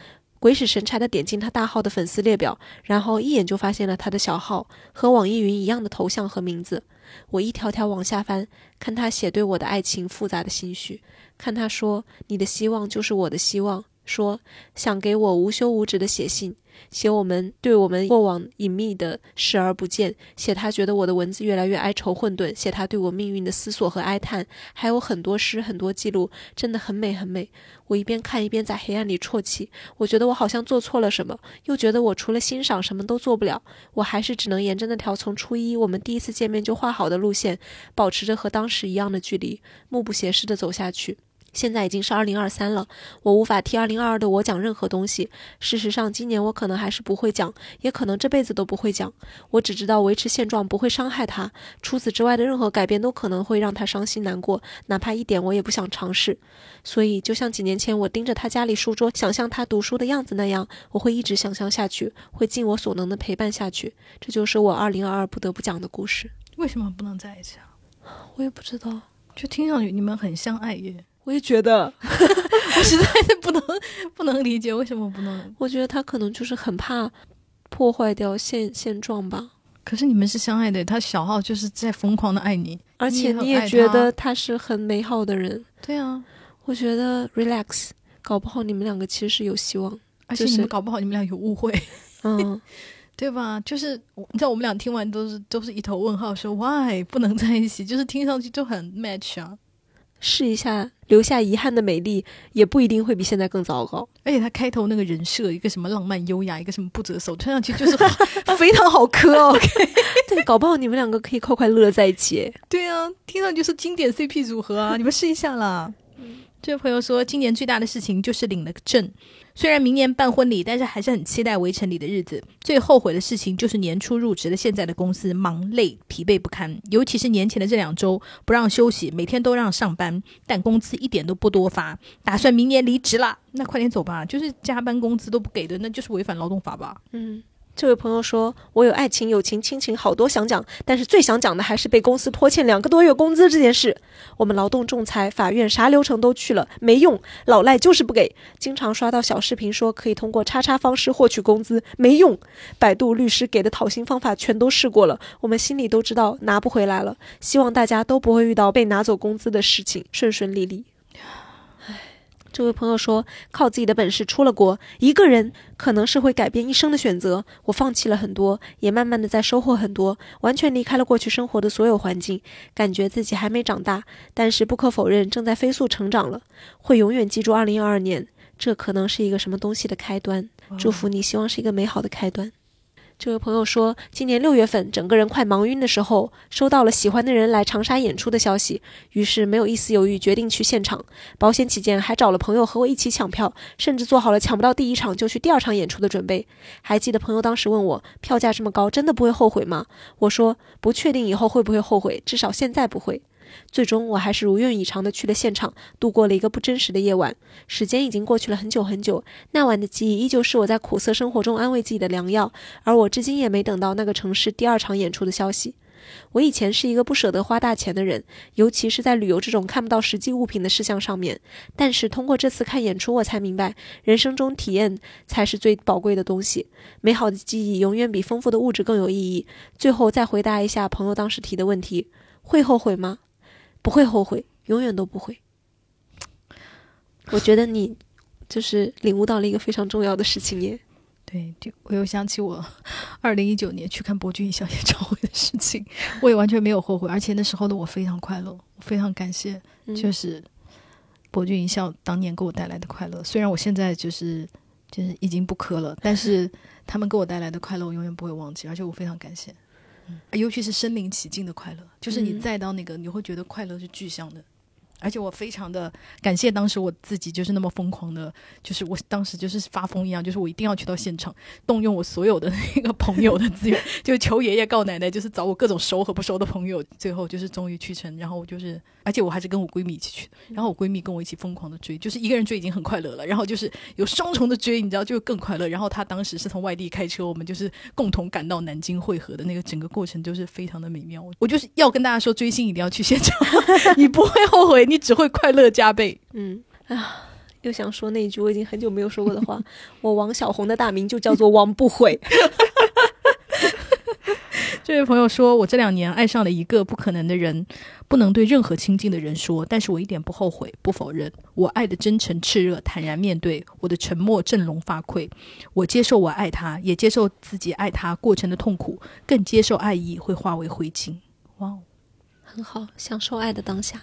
鬼使神差的点进他大号的粉丝列表，然后一眼就发现了他的小号和网易云一样的头像和名字。我一条条往下翻，看他写对我的爱情复杂的心绪，看他说：“你的希望就是我的希望，说想给我无休无止的写信。写我们对我们过往隐秘的视而不见，写他觉得我的文字越来越哀愁混沌，写他对我命运的思索和哀叹，还有很多诗，很多记录，真的很美很美。我一边看一边在黑暗里啜泣，我觉得我好像做错了什么，又觉得我除了欣赏什么都做不了，我还是只能沿着那条从初一我们第一次见面就画好的路线，保持着和当时一样的距离，目不斜视地走下去。现在已经是二零二三了，我无法替二零二二的我讲任何东西。事实上，今年我可能还是不会讲，也可能这辈子都不会讲。我只知道维持现状不会伤害他，除此之外的任何改变都可能会让他伤心难过，哪怕一点我也不想尝试。所以，就像几年前我盯着他家里书桌，想象他读书的样子那样，我会一直想象下去，会尽我所能的陪伴下去。这就是我二零二二不得不讲的故事。
为什么不能在一起啊？
我也不知道，
就听上去你们很相爱耶。
我也觉得，<laughs>
我实在是不能不能理解为什么不能。
我觉得他可能就是很怕破坏掉现现状吧。
可是你们是相爱的，他小号就是在疯狂的爱你，
而且你
也
觉得他是很美好的人。
对啊，
我觉得 relax，搞不好你们两个其实是有希望，
而且你们搞不好你们俩有误会，
嗯，<laughs>
对吧？就是你知道我们俩听完都是都是一头问号，说 why 不能在一起？就是听上去就很 match 啊。
试一下留下遗憾的美丽，也不一定会比现在更糟糕。
而且他开头那个人设，一个什么浪漫优雅，一个什么不择手，听上去就是 <laughs> 非常好磕。<laughs> OK，
对，搞不好你们两个可以快快乐乐在一起。
对啊，听上去是经典 CP 组合啊！你们试一下啦。这位朋友说，今年最大的事情就是领了个证。虽然明年办婚礼，但是还是很期待围城里的日子。最后悔的事情就是年初入职的现在的公司忙累疲惫不堪，尤其是年前的这两周不让休息，每天都让上班，但工资一点都不多发。打算明年离职了，那快点走吧，就是加班工资都不给的，那就是违反劳动法吧？
嗯。这位朋友说：“我有爱情、友情、亲情，好多想讲，但是最想讲的还是被公司拖欠两个多月工资这件事。我们劳动仲裁、法院啥流程都去了，没用，老赖就是不给。经常刷到小视频说可以通过叉叉方式获取工资，没用。百度律师给的讨薪方法全都试过了，我们心里都知道拿不回来了。希望大家都不会遇到被拿走工资的事情，顺顺利利。”这位朋友说：“靠自己的本事出了国，一个人可能是会改变一生的选择。我放弃了很多，也慢慢的在收获很多，完全离开了过去生活的所有环境，感觉自己还没长大，但是不可否认正在飞速成长了。会永远记住二零二二年，这可能是一个什么东西的开端。祝福你，希望是一个美好的开端。”这位朋友说，今年六月份，整个人快忙晕的时候，收到了喜欢的人来长沙演出的消息，于是没有一丝犹豫，决定去现场。保险起见，还找了朋友和我一起抢票，甚至做好了抢不到第一场就去第二场演出的准备。还记得朋友当时问我，票价这么高，真的不会后悔吗？我说，不确定以后会不会后悔，至少现在不会。最终，我还是如愿以偿的去了现场，度过了一个不真实的夜晚。时间已经过去了很久很久，那晚的记忆依旧是我在苦涩生活中安慰自己的良药。而我至今也没等到那个城市第二场演出的消息。我以前是一个不舍得花大钱的人，尤其是在旅游这种看不到实际物品的事项上面。但是通过这次看演出，我才明白，人生中体验才是最宝贵的东西。美好的记忆永远比丰富的物质更有意义。最后再回答一下朋友当时提的问题：会后悔吗？不会后悔，永远都不会。我觉得你就是领悟到了一个非常重要的事情耶。
对，就我又想起我 <laughs> 二零一九年去看博君一笑演唱会的事情，<laughs> 我也完全没有后悔，而且那时候的我非常快乐，我非常感谢，就是博君一笑当年给我带来的快乐。虽然我现在就是就是已经不磕了，但是他们给我带来的快乐，我永远不会忘记，而且我非常感谢。尤其是身临其境的快乐，就是你再到那个，你会觉得快乐是具象的。而且我非常的感谢当时我自己就是那么疯狂的，就是我当时就是发疯一样，就是我一定要去到现场，动用我所有的那个朋友的资源，就求爷爷告奶奶，就是找我各种熟和不熟的朋友，最后就是终于去成。然后我就是，而且我还是跟我闺蜜一起去的。然后我闺蜜跟我一起疯狂的追，就是一个人追已经很快乐了，然后就是有双重的追，你知道就更快乐。然后她当时是从外地开车，我们就是共同赶到南京汇合的那个整个过程，就是非常的美妙。我就是要跟大家说，追星一定要去现场，<laughs> 你不会后悔。你只会快乐加倍。
嗯啊，又想说那一句我已经很久没有说过的话。<laughs> 我王小红的大名就叫做王不悔。<laughs>
这位朋友说，我这两年爱上了一个不可能的人，不能对任何亲近的人说，但是我一点不后悔，不否认，我爱的真诚炽热，坦然面对，我的沉默振聋发聩，我接受我爱他，也接受自己爱他过程的痛苦，更接受爱意会化为灰烬。哇哦，
很好，享受爱的当下。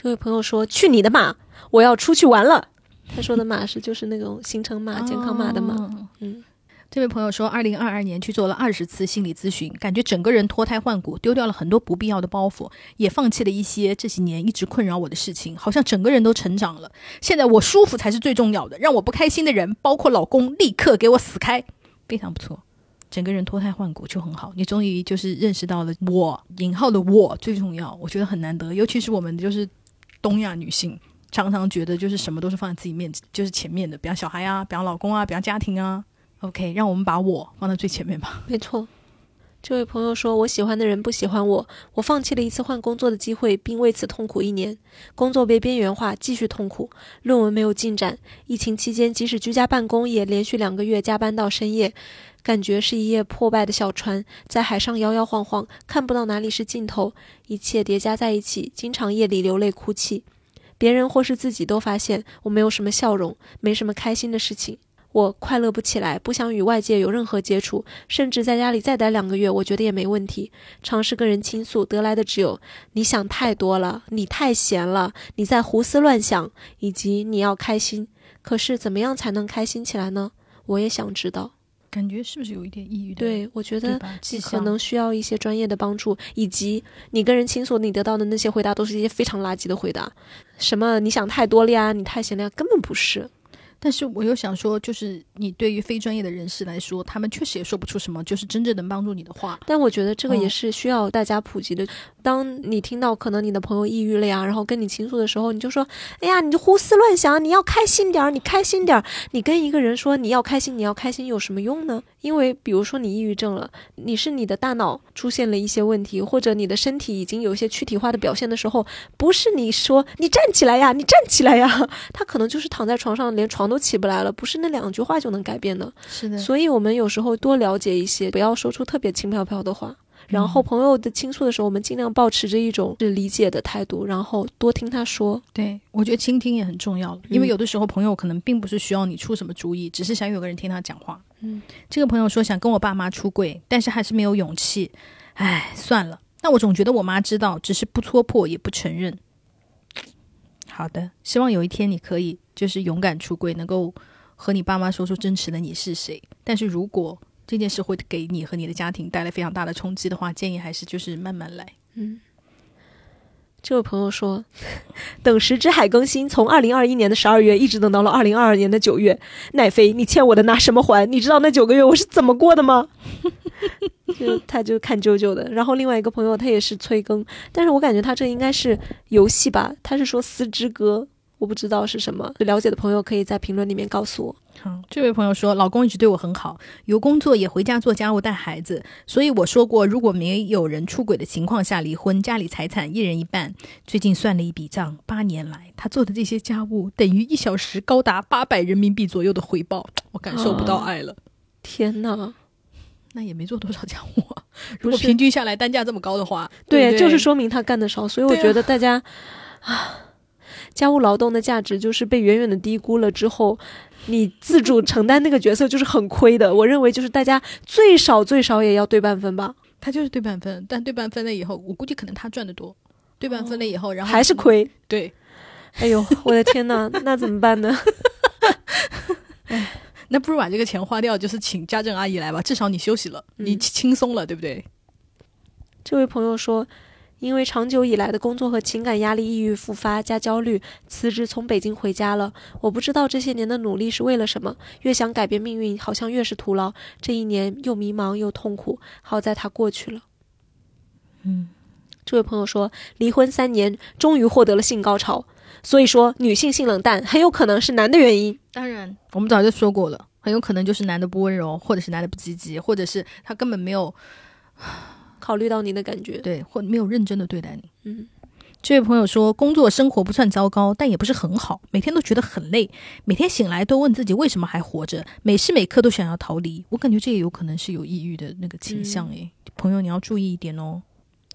这位朋友说：“去你的马，我要出去玩了。”他说的马是就是那种行程码、健康码的马。嗯。
这位朋友说，二零二二年去做了二十次心理咨询，感觉整个人脱胎换骨，丢掉了很多不必要的包袱，也放弃了一些这几年一直困扰我的事情，好像整个人都成长了。现在我舒服才是最重要的，让我不开心的人，包括老公，立刻给我死开。非常不错，整个人脱胎换骨就很好。你终于就是认识到了我引号的我最重要，我觉得很难得，尤其是我们就是东亚女性，常常觉得就是什么都是放在自己面就是前面的，比方小孩啊，比方老公啊，比方家庭啊。OK，让我们把我放在最前面吧。
没错，这位朋友说：“我喜欢的人不喜欢我，我放弃了一次换工作的机会，并为此痛苦一年。工作被边缘化，继续痛苦。论文没有进展。疫情期间，即使居家办公，也连续两个月加班到深夜，感觉是一叶破败的小船，在海上摇摇晃晃，看不到哪里是尽头。一切叠加在一起，经常夜里流泪哭泣。别人或是自己都发现我没有什么笑容，没什么开心的事情。”我快乐不起来，不想与外界有任何接触，甚至在家里再待两个月，我觉得也没问题。尝试跟人倾诉，得来的只有你想太多了，你太闲了，你在胡思乱想，以及你要开心。可是怎么样才能开心起来呢？我也想知道。
感觉是不是有一点抑郁？
对，我觉得你可能需要一些专业的帮助，以及你跟人倾诉，你得到的那些回答都是一些非常垃圾的回答。什么你想太多了呀？你太闲了呀？根本不是。
但是我又想说，就是你对于非专业的人士来说，他们确实也说不出什么，就是真正能帮助你的话。
但我觉得这个也是需要大家普及的。当你听到可能你的朋友抑郁了呀，然后跟你倾诉的时候，你就说：“哎呀，你就胡思乱想，你要开心点儿，你开心点儿。”你跟一个人说你要开心，你要开心有什么用呢？因为比如说你抑郁症了，你是你的大脑出现了一些问题，或者你的身体已经有一些躯体化的表现的时候，不是你说你站起来呀，你站起来呀，他可能就是躺在床上连床都起不来了，不是那两句话就能改变的。
是的，
所以我们有时候多了解一些，不要说出特别轻飘飘的话。然后朋友的倾诉的时候，我们尽量保持着一种是理解的态度，然后多听他说。
对我觉得倾听也很重要，因为有的时候朋友可能并不是需要你出什么主意，只是想有个人听他讲话。
嗯，
这个朋友说想跟我爸妈出柜，但是还是没有勇气。唉，算了。但我总觉得我妈知道，只是不戳破也不承认。好的，希望有一天你可以就是勇敢出柜，能够和你爸妈说出真实的你是谁。但是如果这件事会给你和你的家庭带来非常大的冲击的话，建议还是就是慢慢来。
嗯，这位朋友说，等时之海更新，从二零二一年的十二月一直等到了二零二二年的九月。奈飞，你欠我的拿什么还？你知道那九个月我是怎么过的吗？<laughs> 就他就看啾啾的。然后另外一个朋友他也是催更，但是我感觉他这应该是游戏吧？他是说《丝之歌》。我不知道是什么，了解的朋友可以在评论里面告诉我。
好，这位朋友说，老公一直对我很好，有工作也回家做家务带孩子，所以我说过，如果没有人出轨的情况下离婚，家里财产一人一半。最近算了一笔账，八年来他做的这些家务等于一小时高达八百人民币左右的回报，我感受不到爱了。
天哪，<laughs>
那也没做多少家务啊。如果平均下来单价这么高的话，
对，就是说明他干的少。所以我觉得大家啊。家务劳动的价值就是被远远的低估了之后，你自主承担那个角色就是很亏的。我认为就是大家最少最少也要对半分吧。
他就是对半分，但对半分了以后，我估计可能他赚的多。对半分了以后，然后
还是亏。
对，
哎呦，我的天呐，<laughs> 那怎么办呢？<laughs>
哎，那不如把这个钱花掉，就是请家政阿姨来吧，至少你休息了，你轻松了，对不对？
这位朋友说。因为长久以来的工作和情感压力，抑郁复发加焦虑，辞职从北京回家了。我不知道这些年的努力是为了什么，越想改变命运，好像越是徒劳。这一年又迷茫又痛苦，好在它过去了。
嗯，
这位朋友说，离婚三年，终于获得了性高潮。所以说，女性性冷淡很有可能是男的原因。
当然，我们早就说过了，很有可能就是男的不温柔，或者是男的不积极，或者是他根本没有。
考虑到你的感觉，
对，或没有认真的对待你。
嗯，
这位朋友说，工作生活不算糟糕，但也不是很好，每天都觉得很累，每天醒来都问自己为什么还活着，每时每刻都想要逃离。我感觉这也有可能是有抑郁的那个倾向诶，朋友你要注意一点哦。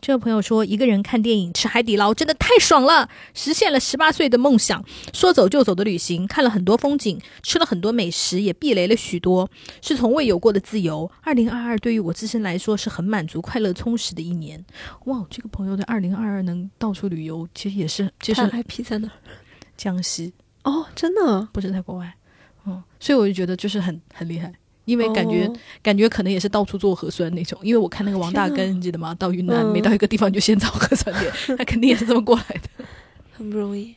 这位朋友说，一个人看电影、吃海底捞，真的太爽了，实现了十八岁的梦想。说走就走的旅行，看了很多风景，吃了很多美食，也避雷了许多，是从未有过的自由。二零二二对于我自身来说是很满足、快乐、充实的一年。哇，这个朋友的二零二二能到处旅游，其实也是就是
IP 在哪？
江西
哦，真的
不是在国外，嗯，所以我就觉得就是很很厉害。因为感觉、
哦
感觉可能也是到处做核酸那种，因为我看那个王大根，你记得吗？到云南、
嗯
每到一个地方就先找核酸点，<laughs> 他肯定也是这么过来的。
很不容易。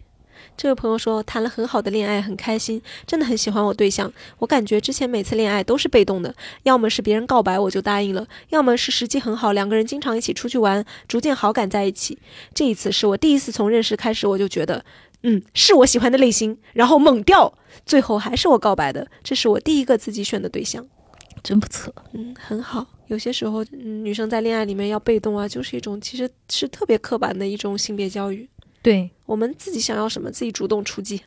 这位朋友说，谈了很好的恋爱，很开心，真的很喜欢我对象。我感觉之前每次恋爱都是被动的，要么是别人告白我就答应了，要么是时机很好，两个人经常一起出去玩，逐渐好感在一起。这一次是我第一次从认识开始，我就觉得，嗯，是我喜欢的类型，然后猛掉，最后还是我告白的。这是我第一个自己选的对象。
真不错，
嗯，很好。有些时候，嗯，女生在恋爱里面要被动啊，就是一种其实是特别刻板的一种性别教育。
对
我们自己想要什么，自己主动出击。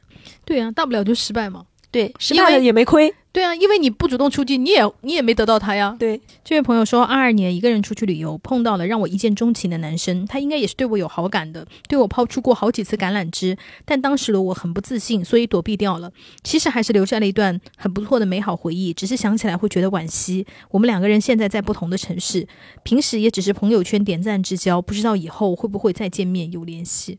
对啊，大不了就失败嘛。
对，失败了也没亏。
对啊，因为你不主动出击，你也你也没得到他呀。
对，
这位朋友说，二二年一个人出去旅游，碰到了让我一见钟情的男生，他应该也是对我有好感的，对我抛出过好几次橄榄枝，但当时的我很不自信，所以躲避掉了。其实还是留下了一段很不错的美好回忆，只是想起来会觉得惋惜。我们两个人现在在不同的城市，平时也只是朋友圈点赞之交，不知道以后会不会再见面有联系。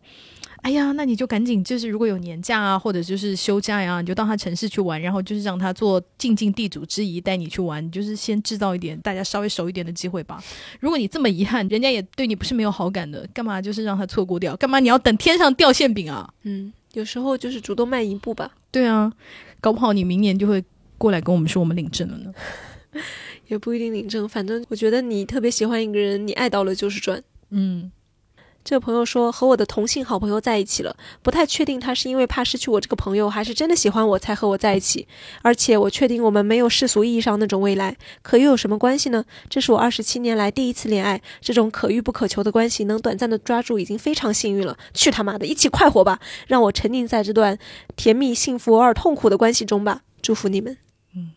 哎呀，那你就赶紧就是如果有年假啊，或者就是休假呀、你就到他城市去玩，然后就是让他做尽尽地主之谊，带你去玩，就是先制造一点大家稍微熟一点的机会吧。如果你这么遗憾，人家也对你不是没有好感的，干嘛就是让他错过掉？干嘛你要等天上掉馅饼啊？
嗯，有时候就是主动迈一步吧，
对啊，搞不好你明年就会过来跟我们说我们领证了呢。<laughs>
也不一定领证。反正我觉得你特别喜欢一个人，你爱到了就是赚。
嗯，
这个朋友说和我的同性好朋友在一起了，不太确定他是因为怕失去我这个朋友，还是真的喜欢我才和我在一起。而且我确定我们没有世俗意义上那种未来，可又有什么关系呢？这是我二十七年来第一次恋爱，这种可遇不可求的关系能短暂的抓住已经非常幸运了。去他妈的，一起快活吧，让我沉浸在这段甜蜜、幸福、偶尔痛苦的关系中吧。祝福你们。
嗯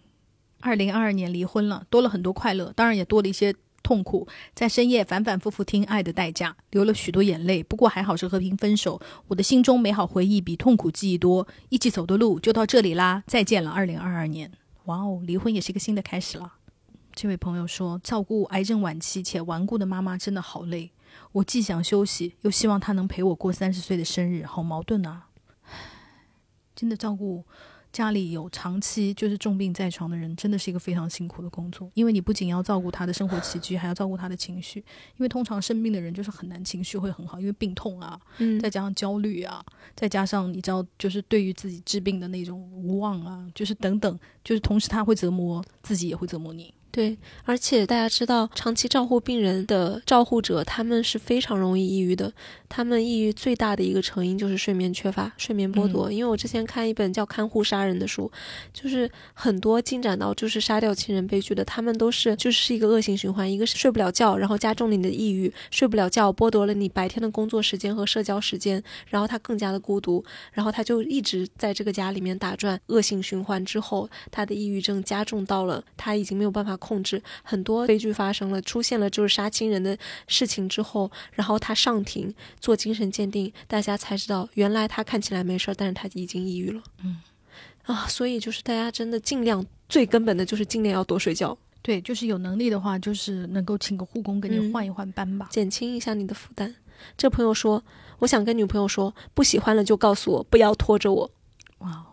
二零二二年离婚了，多了很多快乐，当然也多了一些痛苦。在深夜反反复复听《爱的代价》，流了许多眼泪。不过还好是和平分手，我的心中美好回忆比痛苦记忆多。一起走的路就到这里啦，再见了，二零二二年。哇哦，离婚也是一个新的开始了。这位朋友说，照顾癌症晚期且顽固的妈妈真的好累，我既想休息，又希望她能陪我过三十岁的生日，好矛盾啊！真的照顾家里有长期就是重病在床的人，真的是一个非常辛苦的工作，因为你不仅要照顾他的生活起居，还要照顾他的情绪。因为通常生病的人就是很难情绪会很好，因为病痛啊，
嗯
再加上焦虑啊，再加上你知道，就是对于自己治病的那种无望啊，就是等等，就是同时他会折磨自己，也会折磨你。
对，而且大家知道，长期照护病人的照护者，他们是非常容易抑郁的。他们抑郁最大的一个成因就是睡眠缺乏、睡眠剥夺。因为我之前看一本叫《看护杀人》的书，就是很多进展到就是杀掉亲人悲剧的，他们都是就是一个恶性循环，一个是睡不了觉，然后加重了你的抑郁，睡不了觉剥夺了你白天的工作时间和社交时间，然后他更加的孤独，然后他就一直在这个家里面打转，恶性循环之后，他的抑郁症加重到了他已经没有办法控制，很多悲剧发生了，出现了就是杀亲人的事情之后，然后他上庭做精神鉴定，大家才知道原来他看起来没事儿，但是他已经抑郁了。
嗯，
啊，所以就是大家真的尽量最根本的就是尽量要多睡觉，
对，就是有能力的话，就是能够请个护工给你
嗯
换一换班吧。
减轻一下你的负担。这朋友说，我想跟女朋友说，不喜欢了就告诉我，不要拖着我。
哇哦，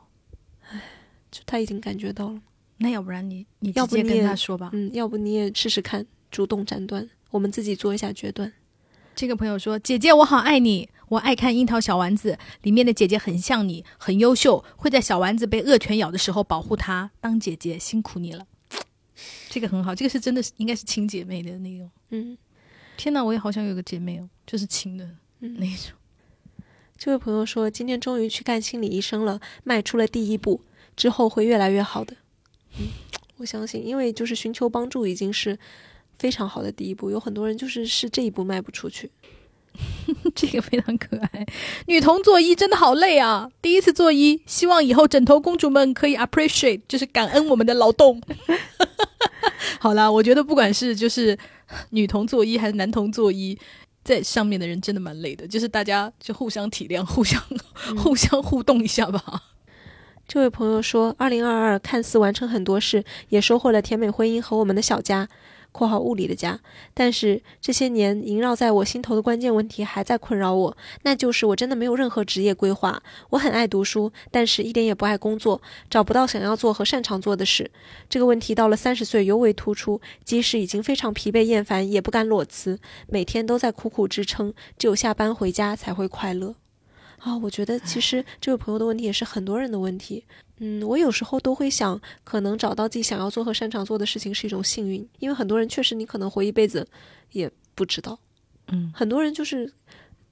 就他已经感觉到了，
那要不然你你直接跟
要不你也
他说吧。
嗯，要不你也试试看，主动斩断，我们自己做一下决断。
这个朋友说：“姐姐，我好爱你，我爱看《樱桃小丸子》，里面的姐姐很像你，很优秀，会在小丸子被恶犬咬的时候保护她。当姐姐辛苦你了。”这个很好，这个是真的是应该是亲姐妹的那种。
嗯
天哪，我也好想有个姐妹哦，就是亲的
嗯
那种。<laughs>
这位朋友说，今天终于去看心理医生了，迈出了第一步，之后会越来越好的。嗯，我相信，因为就是寻求帮助已经是非常好的第一步，有很多人就是是这一步迈不出去。<laughs>
这个非常可爱。女童做揖真的好累啊！第一次做揖，希望以后枕头公主们可以 appreciate，就是感恩我们的劳动。<laughs> 好啦，我觉得不管是就是女童做揖还是男童做揖，在上面的人真的蛮累的，就是大家就互相体谅、互相、互相互动一下吧。
这位朋友说，二零二二看似完成很多事，也收获了甜美婚姻和我们的小家。（括号物理的家）但是这些年萦绕在我心头的关键问题还在困扰我，那就是我真的没有任何职业规划。我很爱读书，但是一点也不爱工作，找不到想要做和擅长做的事。这个问题到了三十岁尤为突出，即使已经非常疲惫厌烦，也不敢裸辞，每天都在苦苦支撑，只有下班回家才会快乐。啊，我觉得其实这位朋友的问题也是很多人的问题。嗯，我有时候都会想，可能找到自己想要做和擅长做的事情是一种幸运，因为很多人确实你可能活一辈子也不知道。
嗯，
很多人就是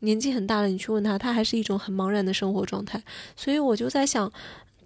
年纪很大了，你去问他，他还是一种很茫然的生活状态。所以我就在想，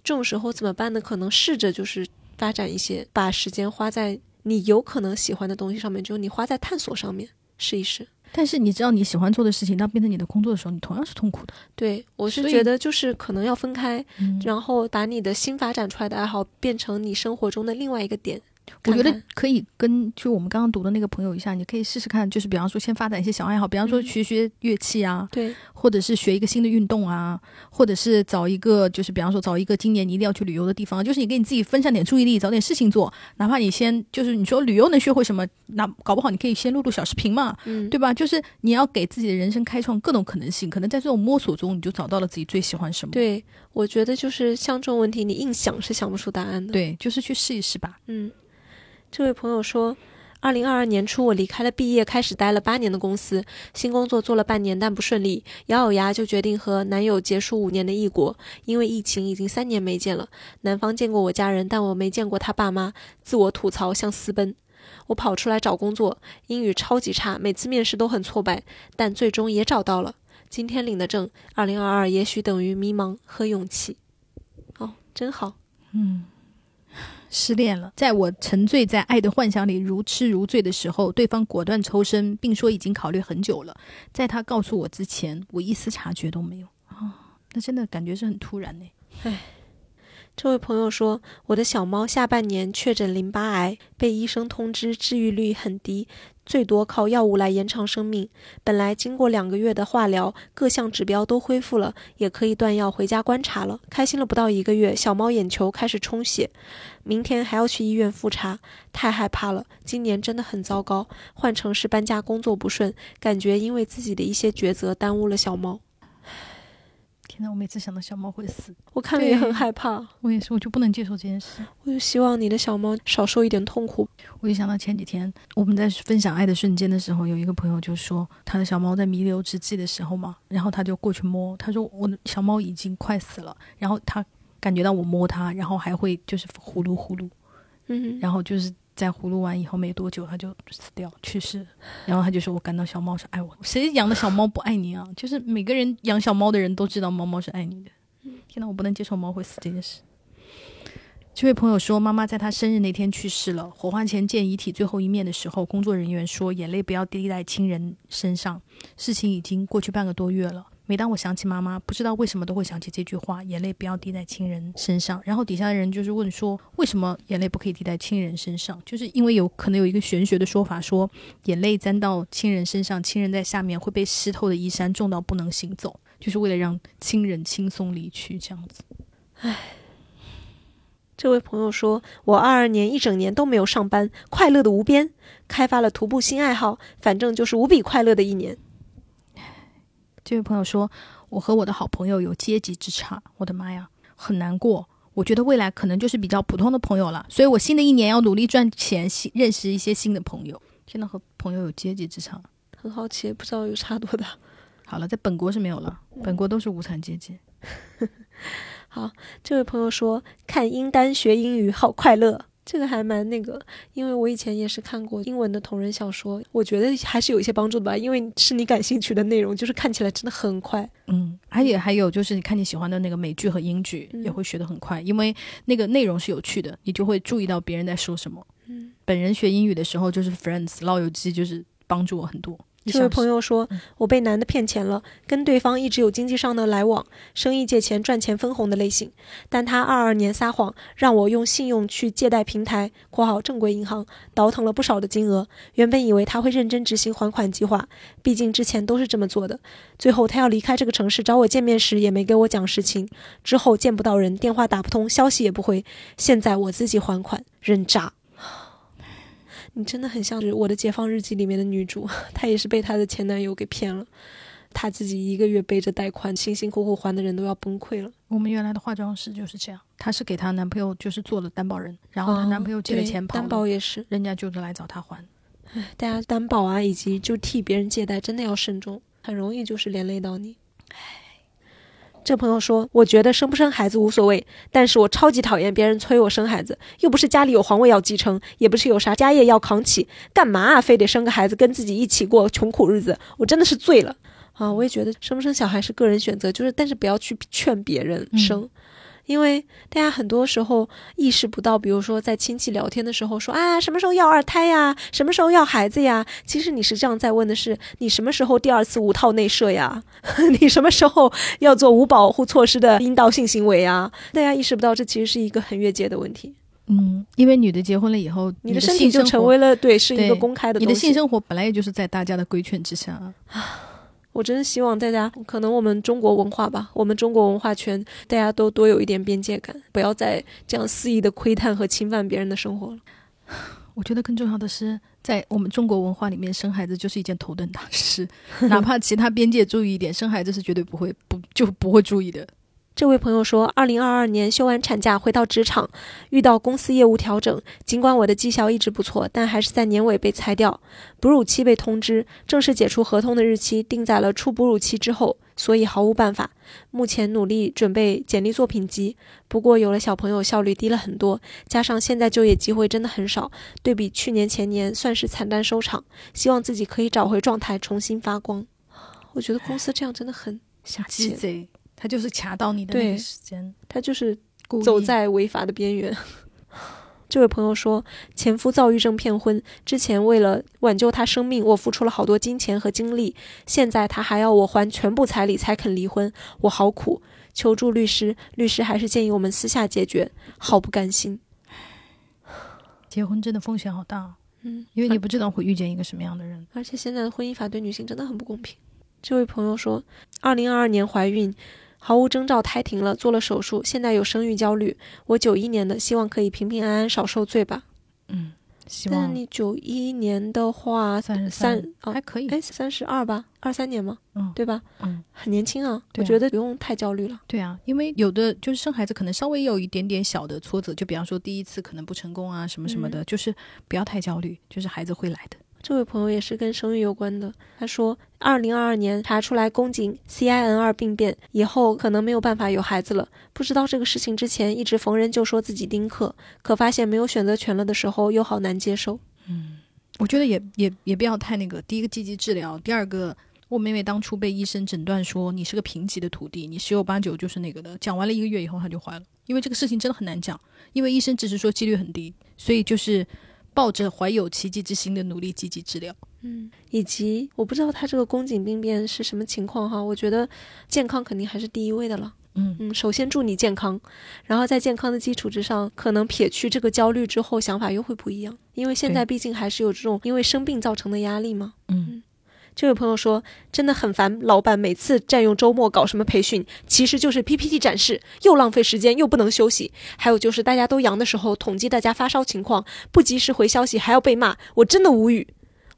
这种时候怎么办呢？可能试着就是发展一些，把时间花在你有可能喜欢的东西上面，就你花在探索上面，试一试。
但是你知道，你喜欢做的事情，当变成你的工作的时候，你同样是痛苦的。
对，我是觉得就是可能要分开，
嗯
然后把你的新发展出来的爱好变成你生活中的另外一个点。
我觉得可以跟就我们刚刚读的那个朋友一下，你可以试试看，就是比方说先发展一些小爱好，比方说
嗯
学学乐器啊，
对，
或者是学一个新的运动啊，或者是找一个就是比方说找一个今年你一定要去旅游的地方，就是你给你自己分散点注意力，找点事情做，哪怕你先就是你说旅游能学会什么，那搞不好你可以先录录小视频嘛，
嗯，
对吧？就是你要给自己的人生开创各种可能性，可能在这种摸索中，你就找到了自己最喜欢什么。
对，我觉得就是像这种问题，你硬想是想不出答案的。，
对，就是去试一试吧。
嗯，这位朋友说。二零二二年初，我离开了毕业开始待了八年的公司，新工作做了半年，但不顺利，咬咬牙就决定和男友结束五年的异国。因为疫情，已经三年没见了。男方见过我家人，但我没见过他爸妈。自我吐槽像私奔。我跑出来找工作，英语超级差，每次面试都很挫败，但最终也找到了。今天领的证，二零二二也许等于迷茫和勇气。哦，真好。
嗯失恋了，在我沉醉在爱的幻想里如痴如醉的时候，对方果断抽身，并说已经考虑很久了。在他告诉我之前，我一丝察觉都没有啊、那真的感觉是很突然呢。
这位朋友说，我的小猫下半年确诊淋巴癌，被医生通知治愈率很低，最多靠药物来延长生命。本来经过两个月的化疗，各项指标都恢复了，也可以断药回家观察了。开心了不到一个月，小猫眼球开始充血，明天还要去医院复查，太害怕了。今年真的很糟糕，换成是搬家，工作不顺，感觉因为自己的一些抉择耽误了小猫。
天呐，我每次想到小猫会死，
我看了也很害怕，
我也是，我就不能接受这件事。
我就希望你的小猫少受一点痛苦。
我就想到前几天我们在分享爱的瞬间的时候，有一个朋友就说他的小猫在弥留之际的时候嘛，然后他就过去摸，他说我的小猫已经快死了，然后他感觉到我摸它，然后还会就是呼噜呼噜，
嗯，
然后就是在葫芦完以后没多久他就死掉去世，然后他就说我感到小猫是爱我，谁养的小猫不爱你啊？就是每个人养小猫的人都知道猫猫是爱你的。天呐，我不能接受猫会死这件事。这位朋友说，妈妈在她生日那天去世了。火化前见遗体最后一面的时候，工作人员说，眼泪不要滴在亲人身上。事情已经过去半个多月了。每当我想起妈妈，不知道为什么都会想起这句话：眼泪不要滴在亲人身上。然后底下的人就是问说，为什么眼泪不可以滴在亲人身上？就是因为有可能有一个玄学的说法说，眼泪沾到亲人身上，亲人在下面会被湿透的衣衫重到不能行走，就是为了让亲人轻松离去这样子。
这位朋友说，我二二年一整年都没有上班，快乐的无边，开发了徒步新爱好，反正就是无比快乐的一年。
这位朋友说：“我和我的好朋友有阶级之差，我的妈呀，很难过。我觉得未来可能就是比较普通的朋友了，所以我新的一年要努力赚钱，新认识一些新的朋友。天呐和朋友有阶级之差。
很好奇，不知道有差多大。
好了，在本国是没有了，本国都是无产阶级。<laughs>
好这位朋友说，看英单学英语好快乐。这个还蛮那个，因为我以前也是看过英文的同人小说，我觉得还是有一些帮助的吧，因为是你感兴趣的内容，就是看起来真的很快。
嗯，而且还有就是，你看你喜欢的那个美剧和英剧，
嗯
也会学得很快，因为那个内容是有趣的，你就会注意到别人在说什么。
嗯，
本人学英语的时候，就是 Friends 老友记，就是帮助我很多。
这位朋友说：“我被男的骗钱了，跟对方一直有经济上的来往，生意借钱赚钱分红的类型。但他二二年撒谎，让我用信用去借贷平台（括号正规银行）倒腾了不少的金额。原本以为他会认真执行还款计划，毕竟之前都是这么做的。最后他要离开这个城市找我见面时，也没给我讲实情。之后见不到人，电话打不通，消息也不回。现在我自己还款，人渣。”你真的很像是《我的解放日记》里面的女主，<laughs> 她也是被她的前男友给骗了，她自己一个月背着贷款，辛辛苦苦还的人都要崩溃了。
我们原来的化妆师就是这样，她是给她男朋友就是做了担保人，然后她男朋友借了钱跑
担保也是，
人家就是来找她还。
唉，大家担保啊，以及就替别人借贷，真的要慎重，很容易就是连累到你。唉。这朋友说：“我觉得生不生孩子无所谓，但是我超级讨厌别人催我生孩子，又不是家里有皇位要继承，也不是有啥家业要扛起，干嘛啊？非得生个孩子跟自己一起过穷苦日子？我真的是醉了啊！我也觉得生不生小孩是个人选择，就是但是不要去劝别人生。”因为大家很多时候意识不到，比如说在亲戚聊天的时候说啊，什么时候要二胎呀？什么时候要孩子呀？其实你是这样在问的是，你什么时候第二次无套内射呀？<laughs> 你什么时候要做无保护措施的阴道性行为呀？大家意识不到，这其实是一个很越界的问题。
嗯，因为女的结婚了以后，你
的身体就成为了对，是一个公开的。
你的性生活本来也就是在大家的规劝之下
啊。<sighs> 我真的希望大家，可能我们中国文化吧，我们中国文化圈，大家都多有一点边界感，不要再这样肆意的窥探和侵犯别人的生活了。<sighs>
我觉得更重要的是，在我们中国文化里面，生孩子就是一件头等大事，<laughs> 哪怕其他边界注意一点，生孩子是绝对不会不就不会注意的。
这位朋友说，二零二二年休完产假回到职场，遇到公司业务调整，尽管我的绩效一直不错，但还是在年尾被裁掉。哺乳期被通知，正式解除合同的日期定在了出哺乳期之后，所以毫无办法。目前努力准备简历作品集，不过有了小朋友，效率低了很多，加上现在就业机会真的很少，对比去年前年，算是惨淡收场。希望自己可以找回状态，重新发光。我觉得公司这样真的很下
贱。他就是卡到你的那个时间，
他就是走在违法的边缘。<laughs> 这位朋友说，前夫躁郁症骗婚，之前为了挽救他生命，我付出了好多金钱和精力，现在他还要我还全部彩礼才肯离婚，我好苦，求助律师，律师还是建议我们私下解决，好不甘心。
结婚真的风险好大，
嗯，
因为你不知道会遇见一个什么样的人，
而且现在的婚姻法对女性真的很不公平。这位朋友说，二零二二年怀孕。毫无征兆胎停了，做了手术，现在有生育焦虑。我九一年的，希望可以平平安安，少受罪吧。
嗯，希望。
但你九一年的话，
三十
三
还可以，
哎，三十二吧，二三年嘛？
嗯，
对吧？
嗯，
很年轻啊，我觉得不用太焦虑了。
对啊，因为有的就是生孩子可能稍微有一点点小的挫折，就比方说第一次可能不成功啊，什么什么的，就是不要太焦虑，就是孩子会来的。
这位朋友也是跟生育有关的。他说，二零二二年查出来宫颈 CIN 二病变，以后可能没有办法有孩子了。不知道这个事情之前，一直逢人就说自己丁克，可发现没有选择权了的时候，又好难接受。
嗯，我觉得也也也不要太那个。第一个积极治疗，第二个，我妹妹当初被医生诊断说你是个贫瘠的土地，你十有八九就是那个的。讲完了一个月以后，她就怀了。因为这个事情真的很难讲，因为医生只是说几率很低，所以就是。抱着怀有奇迹之心的努力积极治疗，
嗯，以及我不知道他这个宫颈病变是什么情况哈，我觉得健康肯定还是第一位的了，
嗯。
嗯，首先祝你健康，然后在健康的基础之上，可能撇去这个焦虑之后，想法又会不一样，因为现在毕竟还是有这种因为生病造成的压力嘛，
嗯。
这位朋友说：“真的很烦，老板每次占用周末搞什么培训，其实就是 PPT 展示，又浪费时间，又不能休息。还有就是大家都阳的时候，统计大家发烧情况，不及时回消息，还要被骂，我真的无语。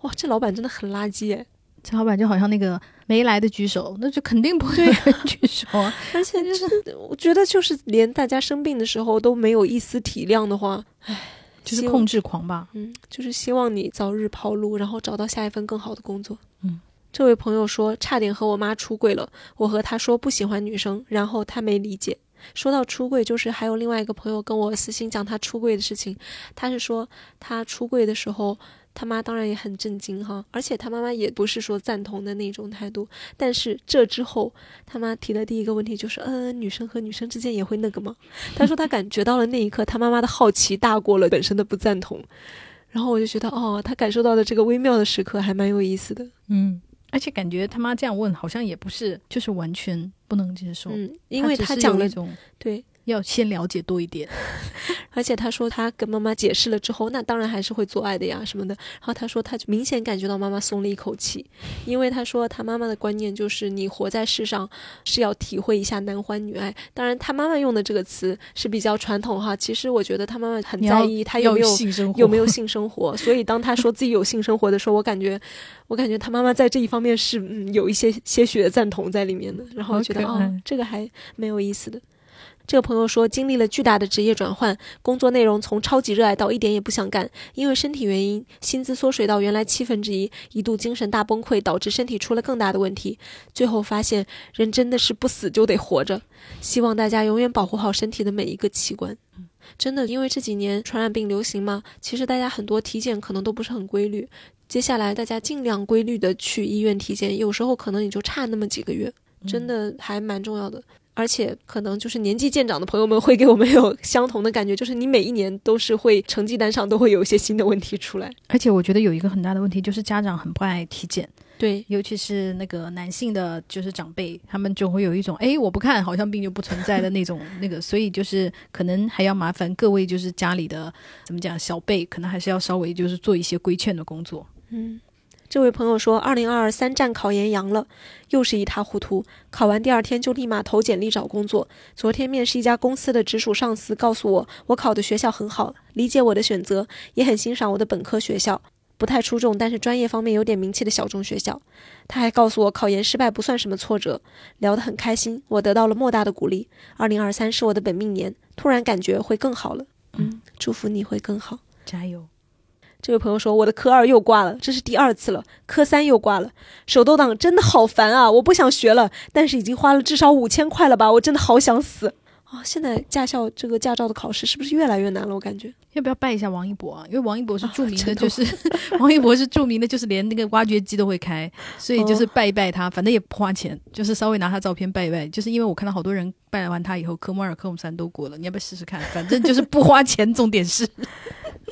哇，这老板真的很垃圾哎！
这老板就好像那个没来的举手，那就肯定不会举手。
啊 <laughs> 而且就是，我觉得就是连大家生病的时候都没有一丝体谅的话，唉。”
就是控制狂吧，
嗯，就是希望你早日跑路，然后找到下一份更好的工作。
嗯，
这位朋友说差点和我妈出柜了，我和他说不喜欢女生，然后他没理解。说到出柜，就是还有另外一个朋友跟我私信讲他出柜的事情，他是说他出柜的时候。他妈当然也很震惊哈，而且他妈妈也不是说赞同的那种态度。但是这之后，他妈提的第一个问题就是：嗯，女生和女生之间也会那个吗？他说他感觉到了那一刻，他妈妈的好奇大过了本身的不赞同。然后我就觉得，哦，他感受到的这个微妙的时刻还蛮有意思的。
嗯，而且感觉他妈这样问，好像也不是就是完全不能接受，
嗯，因为
他
他讲了
了一，种
对，
要先了解多一点。<laughs>
而且他说他跟妈妈解释了之后，那当然还是会做爱的呀什么的。然后他说他就明显感觉到妈妈松了一口气，因为他说他妈妈的观念就是你活在世上是要体会一下男欢女爱。当然他妈妈用的这个词是比较传统哈，其实我觉得他妈妈很在意他有没有
性生活
有没有性生活。所以当他说自己有性生活的时候，我感觉我感觉他妈妈在这一方面是嗯有一些些许的赞同在里面的。然后我觉得哦这个还蛮有意思的。这个朋友说，经历了巨大的职业转换，工作内容从超级热爱到一点也不想干，因为身体原因，薪资缩水到原来七分之一，一度精神大崩溃，导致身体出了更大的问题。最后发现，人真的是不死就得活着。希望大家永远保护好身体的每一个器官。真的，因为这几年传染病流行嘛，其实大家很多体检可能都不是很规律。接下来大家尽量规律的去医院体检，有时候可能也就差那么几个月，真的还蛮重要的。而且可能就是年纪渐长的朋友们会给我们有相同的感觉，就是你每一年都是会成绩单上都会有一些新的问题出来。
而且我觉得有一个很大的问题，就是家长很不爱体检，
对，
尤其是那个男性的，就是长辈，他们就会有一种哎，我不看，好像病就不存在的那种那个，所以就是可能还要麻烦各位就是家里的怎么讲小辈，可能还是要稍微就是做一些规劝的工作。
嗯，这位朋友说，二零二二三战考研阳了，又是一塌糊涂。考完第二天就立马投简历找工作。昨天面试一家公司的直属上司告诉我，我考的学校很好，理解我的选择，也很欣赏我的本科学校，不太出众，但是专业方面有点名气的小众学校。他还告诉我，考研失败不算什么挫折，聊得很开心，我得到了莫大的鼓励。二零二三是我的本命年，突然感觉会更好了。嗯，祝福你会更好。
加油！
这位朋友说：“我的科二又挂了，这是第二次了。科三又挂了，手动挡真的好烦啊！我不想学了，但是已经花了至少五千块了吧？我真的好想死啊！现在驾校这个驾照的考试是不是越来越难了？我感觉
要不要拜一下王一博啊？因为王一博是著名的，就是、<laughs> 王一博是著名的，就是连那个挖掘机都会开，所以就是拜一拜他，反正也不花钱，就是稍微拿他照片拜一拜。就是因为我看到好多人拜完他以后，科目二、科目三都过了，你要不要试试看？反正就是不花钱，重点是。<laughs>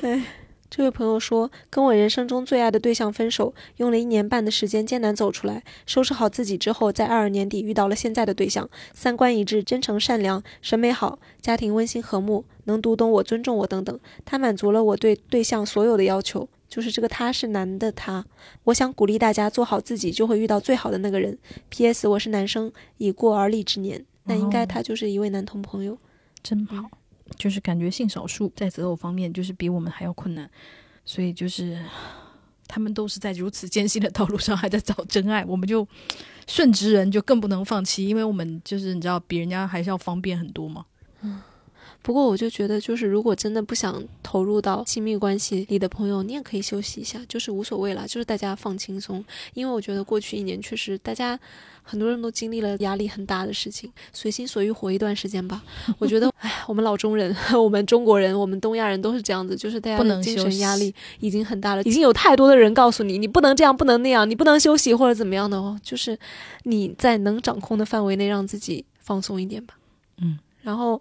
这位朋友说，跟我人生中最爱的对象分手，用了一年半的时间艰难走出来，收拾好自己之后，在二二年底遇到了现在的对象，三观一致，真诚善良，审美好，家庭温馨和睦，能读懂我，尊重我等等。他满足了我对对象所有的要求。就是这个他是男的他，我想鼓励大家做好自己，就会遇到最好的那个人。P.S. 我是男生，已过而立之年，那应该他就是一位男同朋友。
真好，就是感觉性少数在择偶方面就是比我们还要困难，所以就是他们都是在如此艰辛的道路上还在找真爱，我们就顺直人就更不能放弃，因为我们就是你知道比人家还是要方便很多嘛。
不过我就觉得，就是如果真的不想投入到亲密关系里的朋友，你也可以休息一下，就是无所谓啦，就是大家放轻松。因为我觉得过去一年确实大家很多人都经历了压力很大的事情，随心所欲活一段时间吧。我觉得，<laughs> 哎，我们老中人，<laughs> 我们中国人，我们东亚人都是这样子，就是大家
不能
的精神压力已经很大了，已经有太多的人告诉你，你不能这样，不能那样，你不能休息或者怎么样的哦，就是你在能掌控的范围内让自己放松一点吧。
嗯。
然后，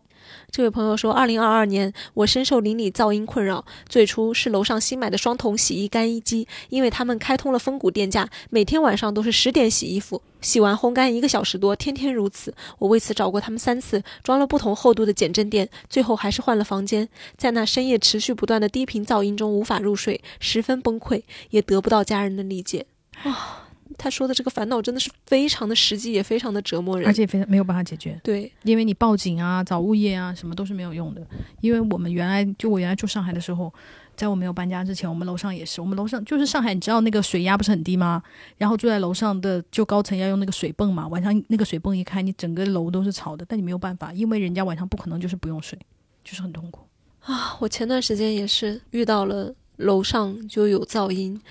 这位朋友说，二零二二年我深受邻里噪音困扰。最初是楼上新买的双桶洗衣干衣机，因为他们开通了峰谷电价，每天晚上都是十点洗衣服，洗完烘干一个小时多，天天如此。我为此找过他们三次，装了不同厚度的减震垫，最后还是换了房间。在那深夜持续不断的低频噪音中无法入睡，十分崩溃，也得不到家人的理解。啊、他说的这个烦恼真的是非常的实际，也非常的折磨人。
而且非常没有办法解决，
对，
因为你报警啊、找物业啊，什么都是没有用的。因为我们原来就我原来住上海的时候，在我没有搬家之前，我们楼上也是，我们楼上就是上海，你知道那个水压不是很低吗？然后住在楼上的就高层要用那个水泵嘛，晚上那个水泵一开，你整个楼都是潮的，但你没有办法，因为人家晚上不可能就是不用水，就是很痛苦。
啊，我前段时间也是遇到了楼上就有噪音，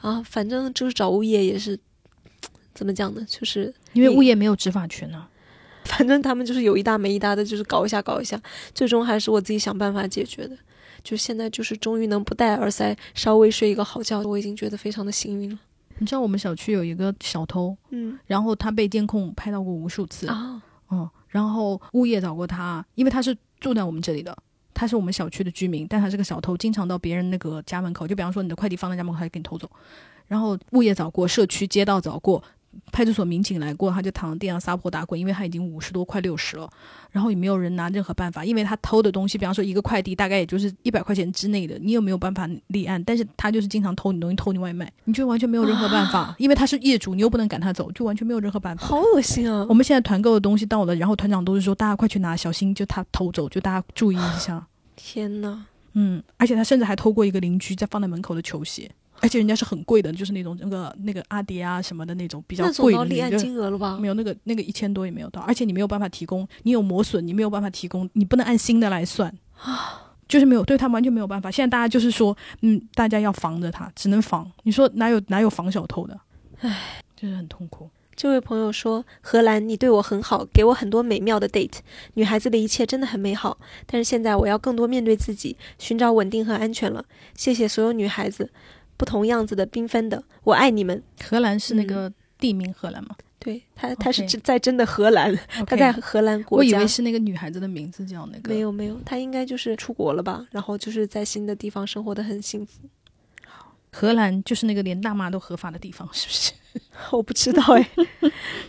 啊，反正就是找物业也是，怎么讲呢？就是
因为物业没有执法权啊。<laughs>
反正他们就是有一搭没一搭的，就是搞一下搞一下，最终还是我自己想办法解决的。就现在就是终于能不戴耳塞，稍微睡一个好觉，我已经觉得非常的幸运了。
你知道我们小区有一个小偷，
嗯
然后他被监控拍到过无数次，
啊，
嗯，然后物业找过他，因为他是住在我们这里的，他他是我们小区的居民，但他是个小偷，经常到别人那个家门口，就比方说你的快递放在家门口，他就给你偷走。然后物业找过，社区街道找过。派出所民警来过，他就躺在地上撒泼打滚，因为他已经五十多快六十了，然后也没有人拿任何办法，因为他偷的东西，比方说一个快递大概也就是一百块钱之内的，你有没有办法立案？但是他就是经常偷你东西，偷你外卖，你就完全没有任何办法，因为他是业主，你又不能赶他走，就完全没有任何办法。
好恶心啊！
我们现在团购的东西到了，然后团长都是说大家快去拿，小心就他偷走，就大家注意一下。
天呐！
嗯，而且他甚至还偷过一个邻居在放在门口的球鞋。而且人家是很贵的，就是那种那个那个阿迪啊什么的那种比较贵的。
立案金额了吧？
没有那个那个一千多也没有到，而且你没有办法提供，你有磨损，你没有办法提供，你不能按新的来算啊，就是没有对他完全没有办法。现在大家就是说，嗯，大家要防着他，只能防。你说哪有哪有防小偷的？唉，就是很痛苦。
这位朋友说：“荷兰，你对我很好，给我很多美妙的 date。女孩子的一切真的很美好，但是现在我要更多面对自己，寻找稳定和安全了。谢谢所有女孩子。”不同样子的缤纷的，我爱你们。
荷兰是那个地名荷兰吗？
对他，他是在真的荷兰，他在荷兰国
家。我以为是那个女孩子的名字叫那个。
没有没有，她应该就是出国了吧？然后就是在新的地方生活的很幸福。
荷兰就是那个连大麻都合法的地方，是不是？<laughs>
我不知道哎。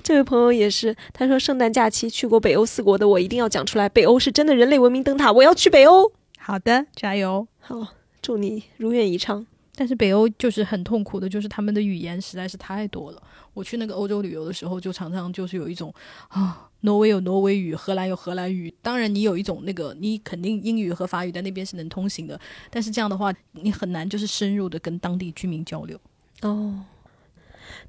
这位朋友也是，他说圣诞假期去过北欧四国的我一定要讲出来，北欧是真的人类文明灯塔，我要去北欧。
好的，加油。
好，祝你如愿以偿。
但是北欧就是很痛苦的，就是他们的语言实在是太多了。我去那个欧洲旅游的时候，就常常就是有一种啊，挪威有挪威语，荷兰有荷兰语。当然，你有一种那个，你肯定英语和法语在那边是能通行的。但是这样的话，你很难就是深入的跟当地居民交流。
哦，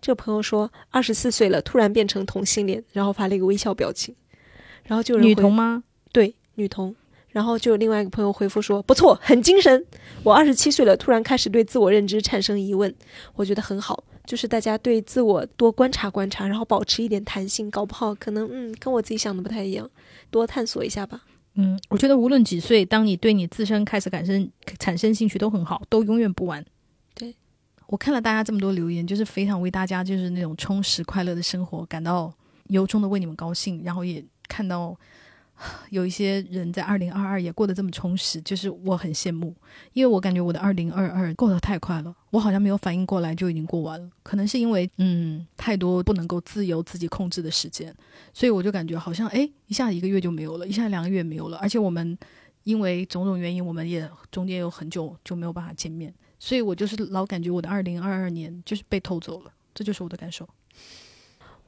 这个朋友说，二十四岁了，突然变成同性恋，然后发了一个微笑表情，然后就
女同吗？
对，女同。然后就有另外一个朋友回复说：“不错，很精神。我二十七岁了，突然开始对自我认知产生疑问，我觉得很好，就是大家对自我多观察观察，然后保持一点弹性，搞不好可能嗯跟我自己想的不太一样，多探索一下吧。
嗯，我觉得无论几岁，当你对你自身开始产生产生兴趣都很好，都永远不晚。
对
我看了大家这么多留言，就是非常为大家就是那种充实快乐的生活感到由衷的为你们高兴，然后也看到。” <sighs> 有一些人在二零二二也过得这么充实，就是我很羡慕，因为我感觉我的二零二二过得太快了，我好像没有反应过来就已经过完了。可能是因为嗯太多不能够自由自己控制的时间，所以我就感觉好像哎一下一个月就没有了，一下两个月没有了。而且我们因为种种原因，我们也中间有很久就没有办法见面，所以我就是老感觉我的二零二二年就是被偷走了，这就是我的感受。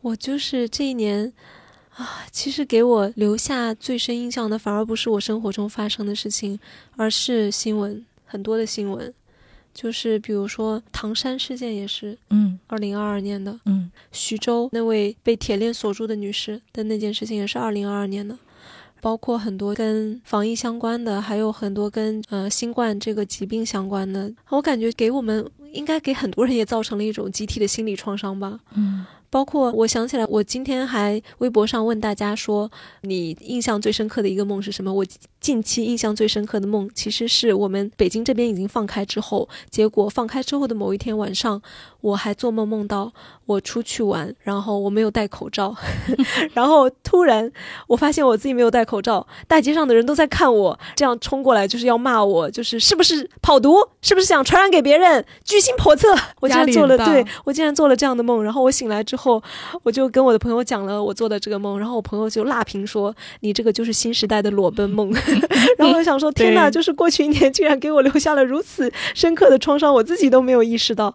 我就是这一年。啊，其实给我留下最深印象的，反而不是我生活中发生的事情，而是新闻，很多的新闻，就是比如说唐山事件也是，
嗯，
二零二二年的，
嗯，
徐州那位被铁链锁住的女士的那件事情也是二零二二年的，包括很多跟防疫相关的，还有很多跟呃新冠这个疾病相关的，我感觉给我们应该给很多人也造成了一种集体的心理创伤吧，
嗯。
包括我想起来，我今天还微博上问大家说，你印象最深刻的一个梦是什么？我近期印象最深刻的梦，其实是我们北京这边已经放开之后，结果放开之后的某一天晚上，我还做梦梦到我出去玩，然后我没有戴口罩，<laughs> 然后突然我发现我自己没有戴口罩，大街上的人都在看我，这样冲过来就是要骂我，就是是不是跑毒，是不是想传染给别人，居心叵测。<laughs> 我竟然做了，对我竟然做了这样的梦，然后我醒来之后。我就跟我的朋友讲了我做的这个梦，然后我朋友就辣评说：“你这个就是新时代的裸奔梦。<laughs> ”然后我想说：“天哪，就是过去一年竟然给我留下了如此深刻的创伤，我自己都没有意识到。”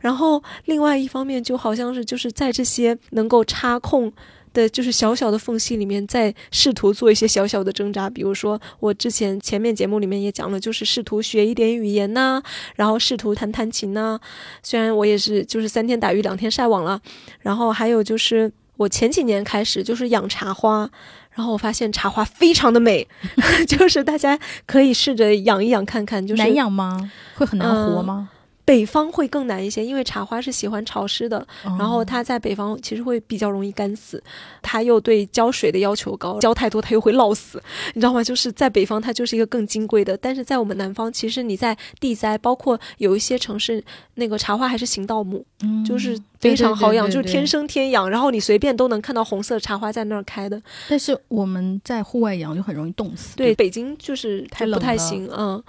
然后另外一方面，就好像是就是在这些能够插空。的就是小小的缝隙里面，在试图做一些小小的挣扎。比如说，我之前前面节目里面也讲了，就是试图学一点语言呐，然后试图弹弹琴呐。虽然我也是就是三天打鱼两天晒网了。然后还有就是我前几年开始就是养茶花，然后我发现茶花非常的美，<laughs> 就是大家可以试着养一养看看。就是
难养吗？会很难活吗？
北方会更难一些，因为茶花是喜欢潮湿的，然后它在北方其实会比较容易干死，它又对浇水的要求高，浇太多它又会涝死，<laughs> 你知道吗？就是在北方它就是一个更金贵的，但是在我们南方，其实你在地栽，包括有一些城市，那个茶花还是行道木，就是非常好养，就是天生天养，然后你随便都能看到红色茶花在那儿开的。
但是我们在户外养就很容易冻死，
对，北京就是
太冷
不太行，嗯。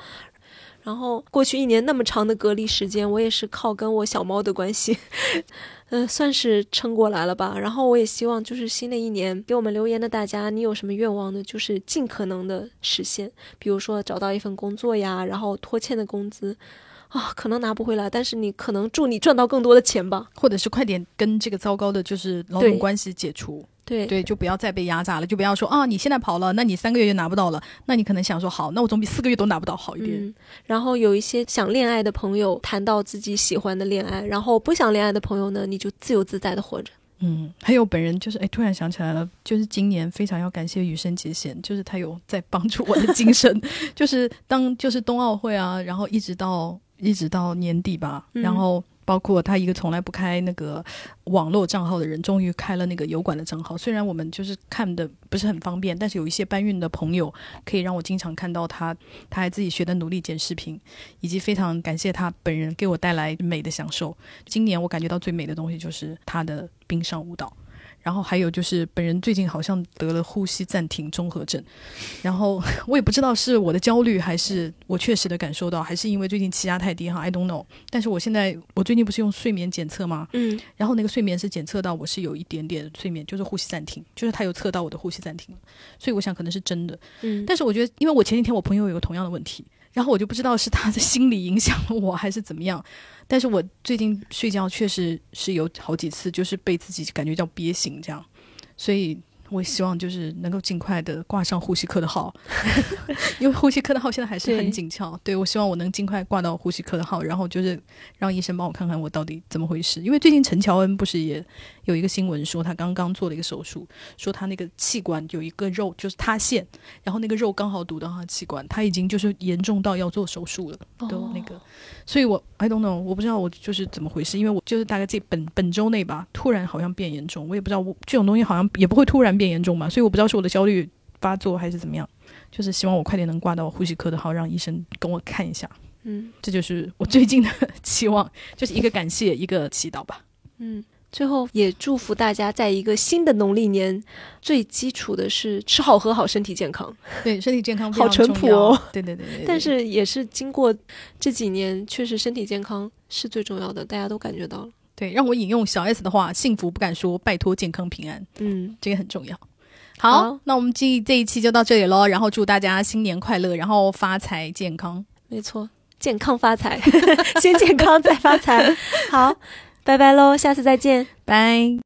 然后过去一年那么长的隔离时间，我也是靠跟我小猫的关系，嗯，算是撑过来了吧。然后我也希望就是新的一年给我们留言的大家，你有什么愿望呢？就是尽可能的实现，比如说找到一份工作呀，然后拖欠的工资啊，可能拿不回来，但是你可能祝你赚到更多的钱吧，
或者是快点跟这个糟糕的就是劳动关系解除。
对
对，就不要再被压榨了，就不要说啊，你现在跑了，那你三个月就拿不到了，那你可能想说好，那我总比四个月都拿不到好一点。
然后有一些想恋爱的朋友，谈到自己喜欢的恋爱，然后不想恋爱的朋友呢，你就自由自在的活着。
嗯，还有本人就是哎，突然想起来了，就是今年非常要感谢羽生结弦，就是他有在帮助我的精神，<laughs> 就是当就是冬奥会啊，然后一直到一直到年底吧，然后。包括他一个从来不开那个网络账号的人，终于开了那个油管的账号。虽然我们就是看的不是很方便，但是有一些搬运的朋友可以让我经常看到他，他还自己学的努力剪视频，以及非常感谢他本人给我带来美的享受。今年我感觉到最美的东西就是他的冰上舞蹈。然后还有就是，本人最近好像得了呼吸暂停综合症，然后 <laughs> 我也不知道是我的焦虑，还是我确实的感受到，还是因为最近气压太低哈，I don't know。但是我现在，我最近不是用睡眠检测吗？
嗯，
然后那个睡眠是检测到我是有一点点睡眠，就是呼吸暂停，就是他有测到我的呼吸暂停，所以我想可能是真的。
嗯，
但是我觉得，因为我前几天我朋友有个同样的问题，然后我就不知道是他的心理影响了我，还是怎么样。但是我最近睡觉确实是有好几次，就是被自己感觉叫憋醒这样，所以。我希望就是能够尽快的挂上呼吸科的号，<laughs> 因为呼吸科的号现在还是很紧俏。对我希望我能尽快挂到呼吸科的号，然后就是让医生帮我看看我到底怎么回事。因为最近陈乔恩不是也有一个新闻说他刚刚做了一个手术，说他那个气管有一个肉就是塌陷，然后那个肉刚好堵到他的气管，他已经就是严重到要做手术了，都那个。所以我 I don't know，我不知道我就是怎么回事，因为我就是大概这本本周内吧，突然好像变严重，我也不知道我这种东西好像也不会突然。变严重吧，所以我不知道是我的焦虑发作还是怎么样，就是希望我快点能挂到呼吸科的号，让医生跟我看一下。
嗯，
这就是我最近的 <laughs> 期望，就是一个感谢，一个祈祷吧。
嗯，最后也祝福大家在一个新的农历年，最基础的是吃好喝好，身体健康。
对，身体健康
好淳朴哦。
对对对对。
但是也是经过这几年，确实身体健康是最重要的，大家都感觉到了。
对，让我引用小 S 的话：“幸福不敢说，拜托健康平安。”
嗯，
这个很重要。好，那我们这这一期就到这里喽。然后祝大家新年快乐，然后发财健康。
没错，健康发财，<laughs> 先健康再发财。<laughs> 好，拜拜喽，下次再见，
拜。